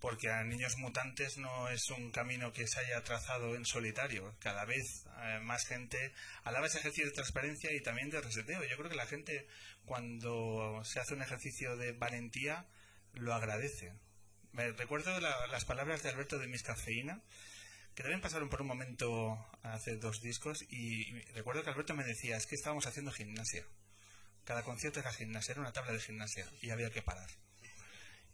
porque a Niños Mutantes no es un camino que se haya trazado en solitario. Cada vez eh, más gente alaba ese ejercicio de transparencia y también de reseteo. Yo creo que la gente, cuando se hace un ejercicio de valentía, lo agradece. Me recuerdo la- las palabras de Alberto de Miscafeína, que también pasaron por un momento hace dos discos, y, y recuerdo que Alberto me decía, es que estábamos haciendo gimnasia. Cada concierto era gimnasia, era una tabla de gimnasia, y había que parar.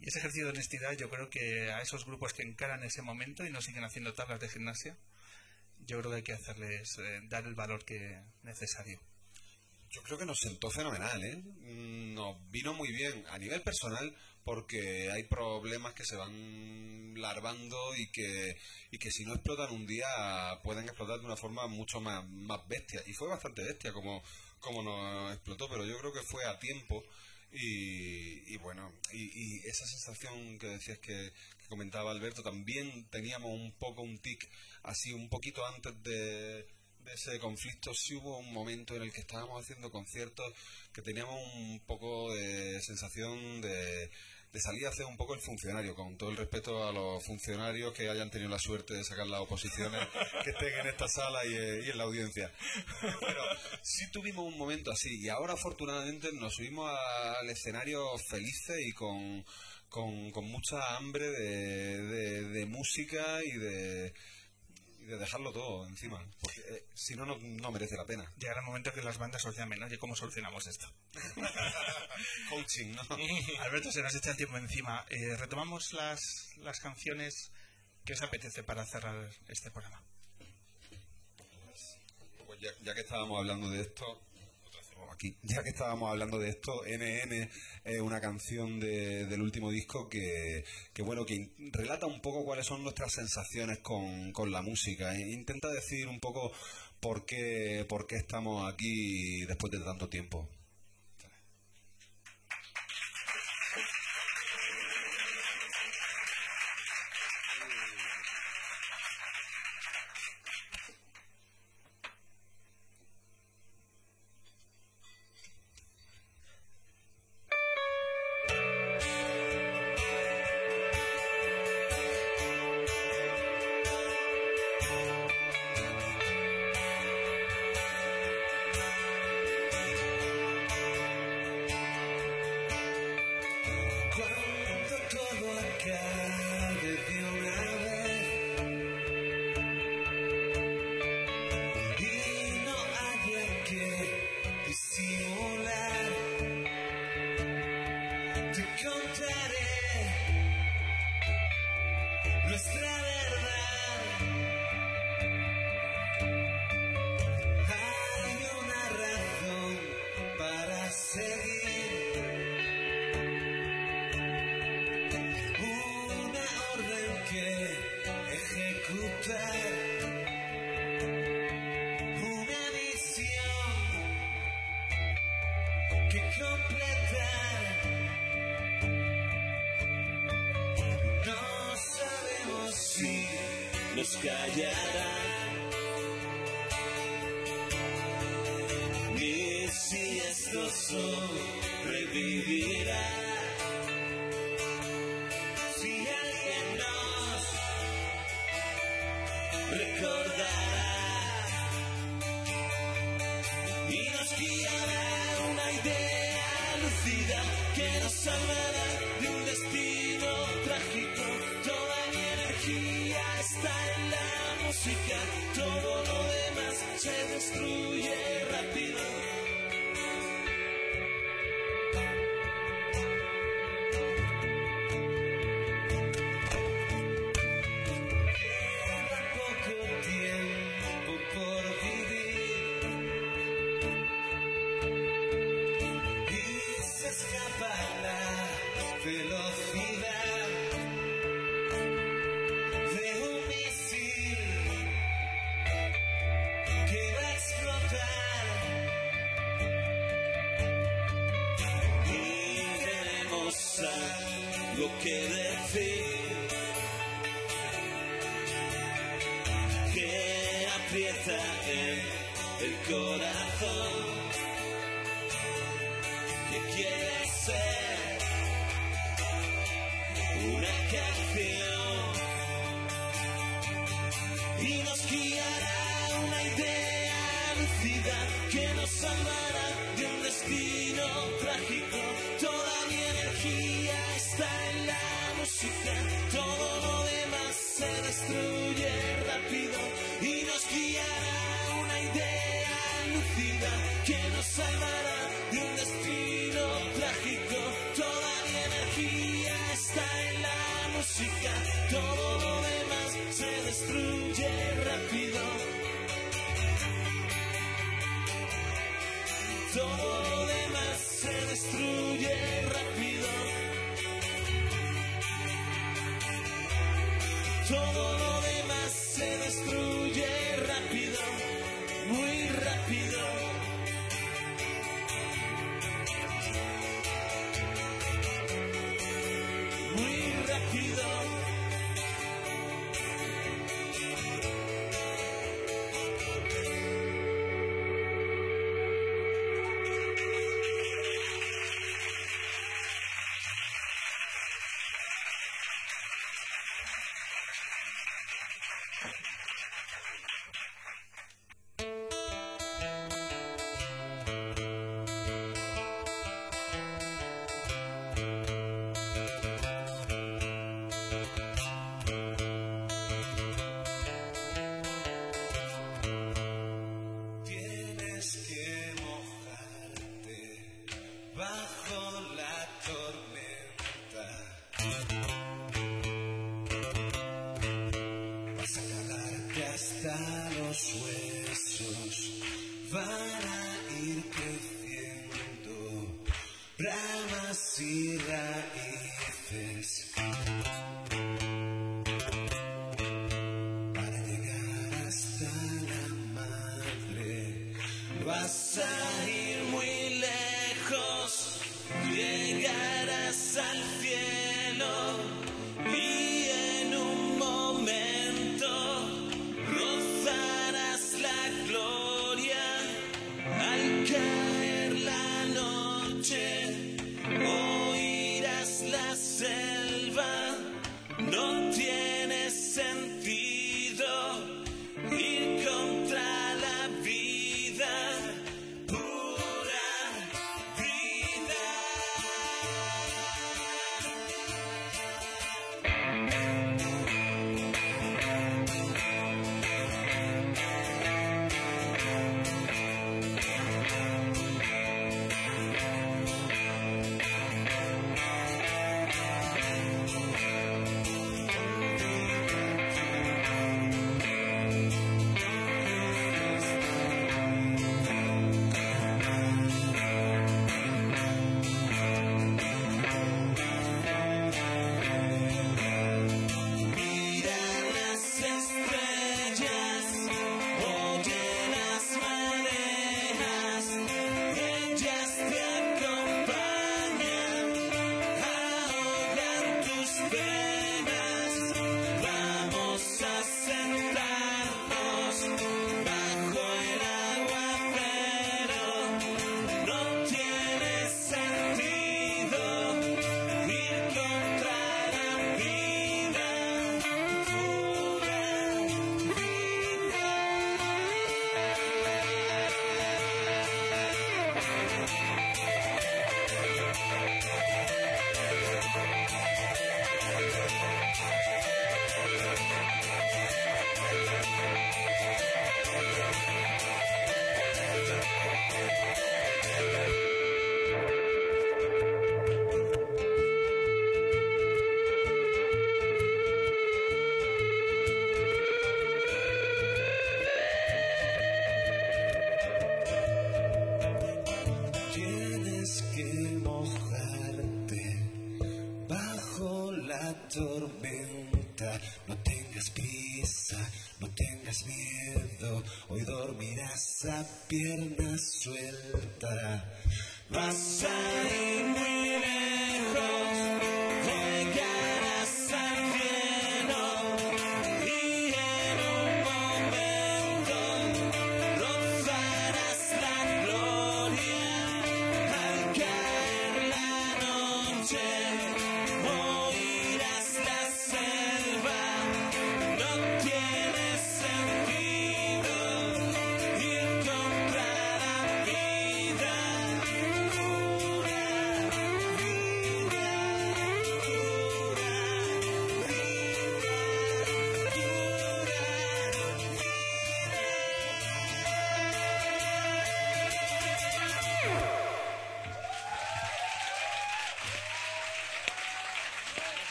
Y ese ejercicio de honestidad, yo creo que a esos grupos que encaran ese momento y no siguen haciendo tablas de gimnasia, yo creo que hay que hacerles eh, dar el valor que necesario. Yo creo que nos sentó fenomenal, ¿eh? Mm, Nos vino muy bien a nivel personal porque hay problemas que se van larvando y que, y que si no explotan un día pueden explotar de una forma mucho más, más bestia. Y fue bastante bestia como, como nos explotó, pero yo creo que fue a tiempo. Y, y bueno, y, y esa sensación que decías que, que comentaba Alberto, también teníamos un poco un tic así un poquito antes de, de ese conflicto. Sí hubo un momento en el que estábamos haciendo conciertos que teníamos un poco de sensación de, de salir a hacer un poco el funcionario, con todo el respeto a los funcionarios que hayan tenido la suerte de sacar las oposiciones que estén en esta sala y, eh, y en la audiencia. Pero sí tuvimos un momento así y ahora afortunadamente nos subimos al escenario felices y con, con, con mucha hambre de, de- de música y de, de dejarlo todo encima, porque eh, si no, no, merece la pena. Llegará el momento que las bandas os llamen, oye, ¿cómo solucionamos esto? Coaching, ¿no? Alberto, se nos echa el tiempo encima. Eh, retomamos las, las canciones que os apetece para cerrar este programa. Pues ya, ya que estábamos hablando de esto, ya que estábamos hablando de esto, NN es una canción de- del último disco que, que, bueno, que relata un poco cuáles son nuestras sensaciones con, con la música. e intenta decir un poco por qué, por qué estamos aquí después de tanto tiempo. Nos callarán.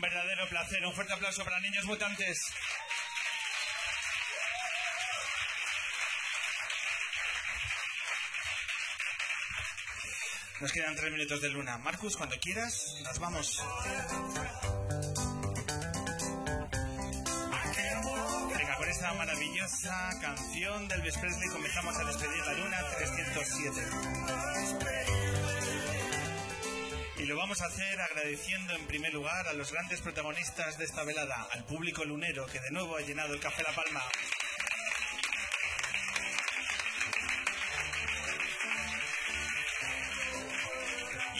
Un verdadero placer, un fuerte aplauso para niños mutantes. Nos quedan tres minutos de luna. Marcus, cuando quieras, nos vamos. Venga, con esta maravillosa canción del Elvis Presley comenzamos a despedir la luna 307. Lo vamos a hacer agradeciendo en primer lugar a los grandes protagonistas de esta velada, al público lunero que de nuevo ha llenado el Café La Palma.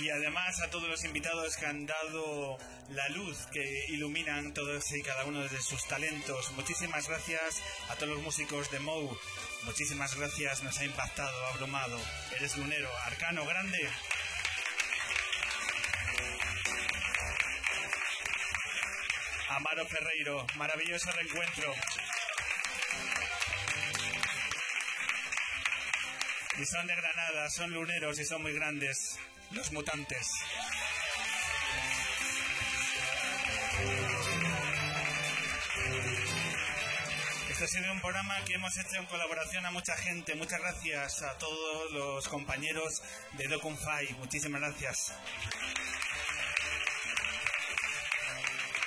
Y además a todos los invitados que han dado la luz que iluminan todos y cada uno de sus talentos. Muchísimas gracias a todos los músicos de Mou. Muchísimas gracias, nos ha impactado, abrumado. Eres lunero, arcano, grande. Amaro Ferreiro, maravilloso reencuentro. Y son de Granada, son luneros y son muy grandes, los mutantes. Este ha sido un programa que hemos hecho en colaboración a mucha gente. Muchas gracias a todos los compañeros de Documfy. Muchísimas gracias.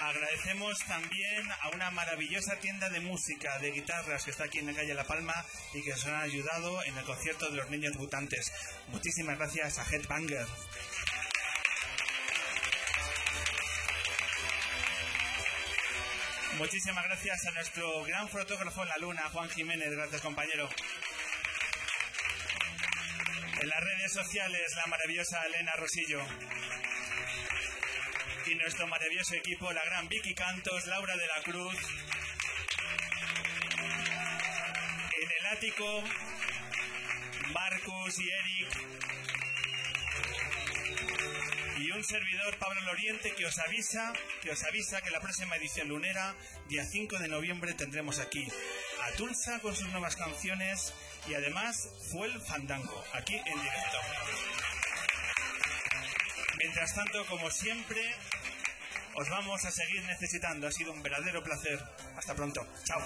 Agradecemos también a una maravillosa tienda de música, de guitarras que está aquí en la calle La Palma y que nos han ayudado en el concierto de los niños mutantes. Muchísimas gracias a Headbanger. Muchísimas gracias a nuestro gran fotógrafo en la luna, Juan Jiménez. Gracias, compañero. En las redes sociales, la maravillosa Elena Rosillo. Y nuestro maravilloso equipo, la gran Vicky Cantos, Laura de la Cruz. En el ático, Marcus y Eric. Y un servidor, Pablo Loriente, que os avisa, que os avisa que la próxima edición lunera, día 5 de noviembre, tendremos aquí a Tulsa con sus nuevas canciones y además fue el Fandango, aquí en directo. Mientras tanto, como siempre, os vamos a seguir necesitando. Ha sido un verdadero placer. Hasta pronto. Chao.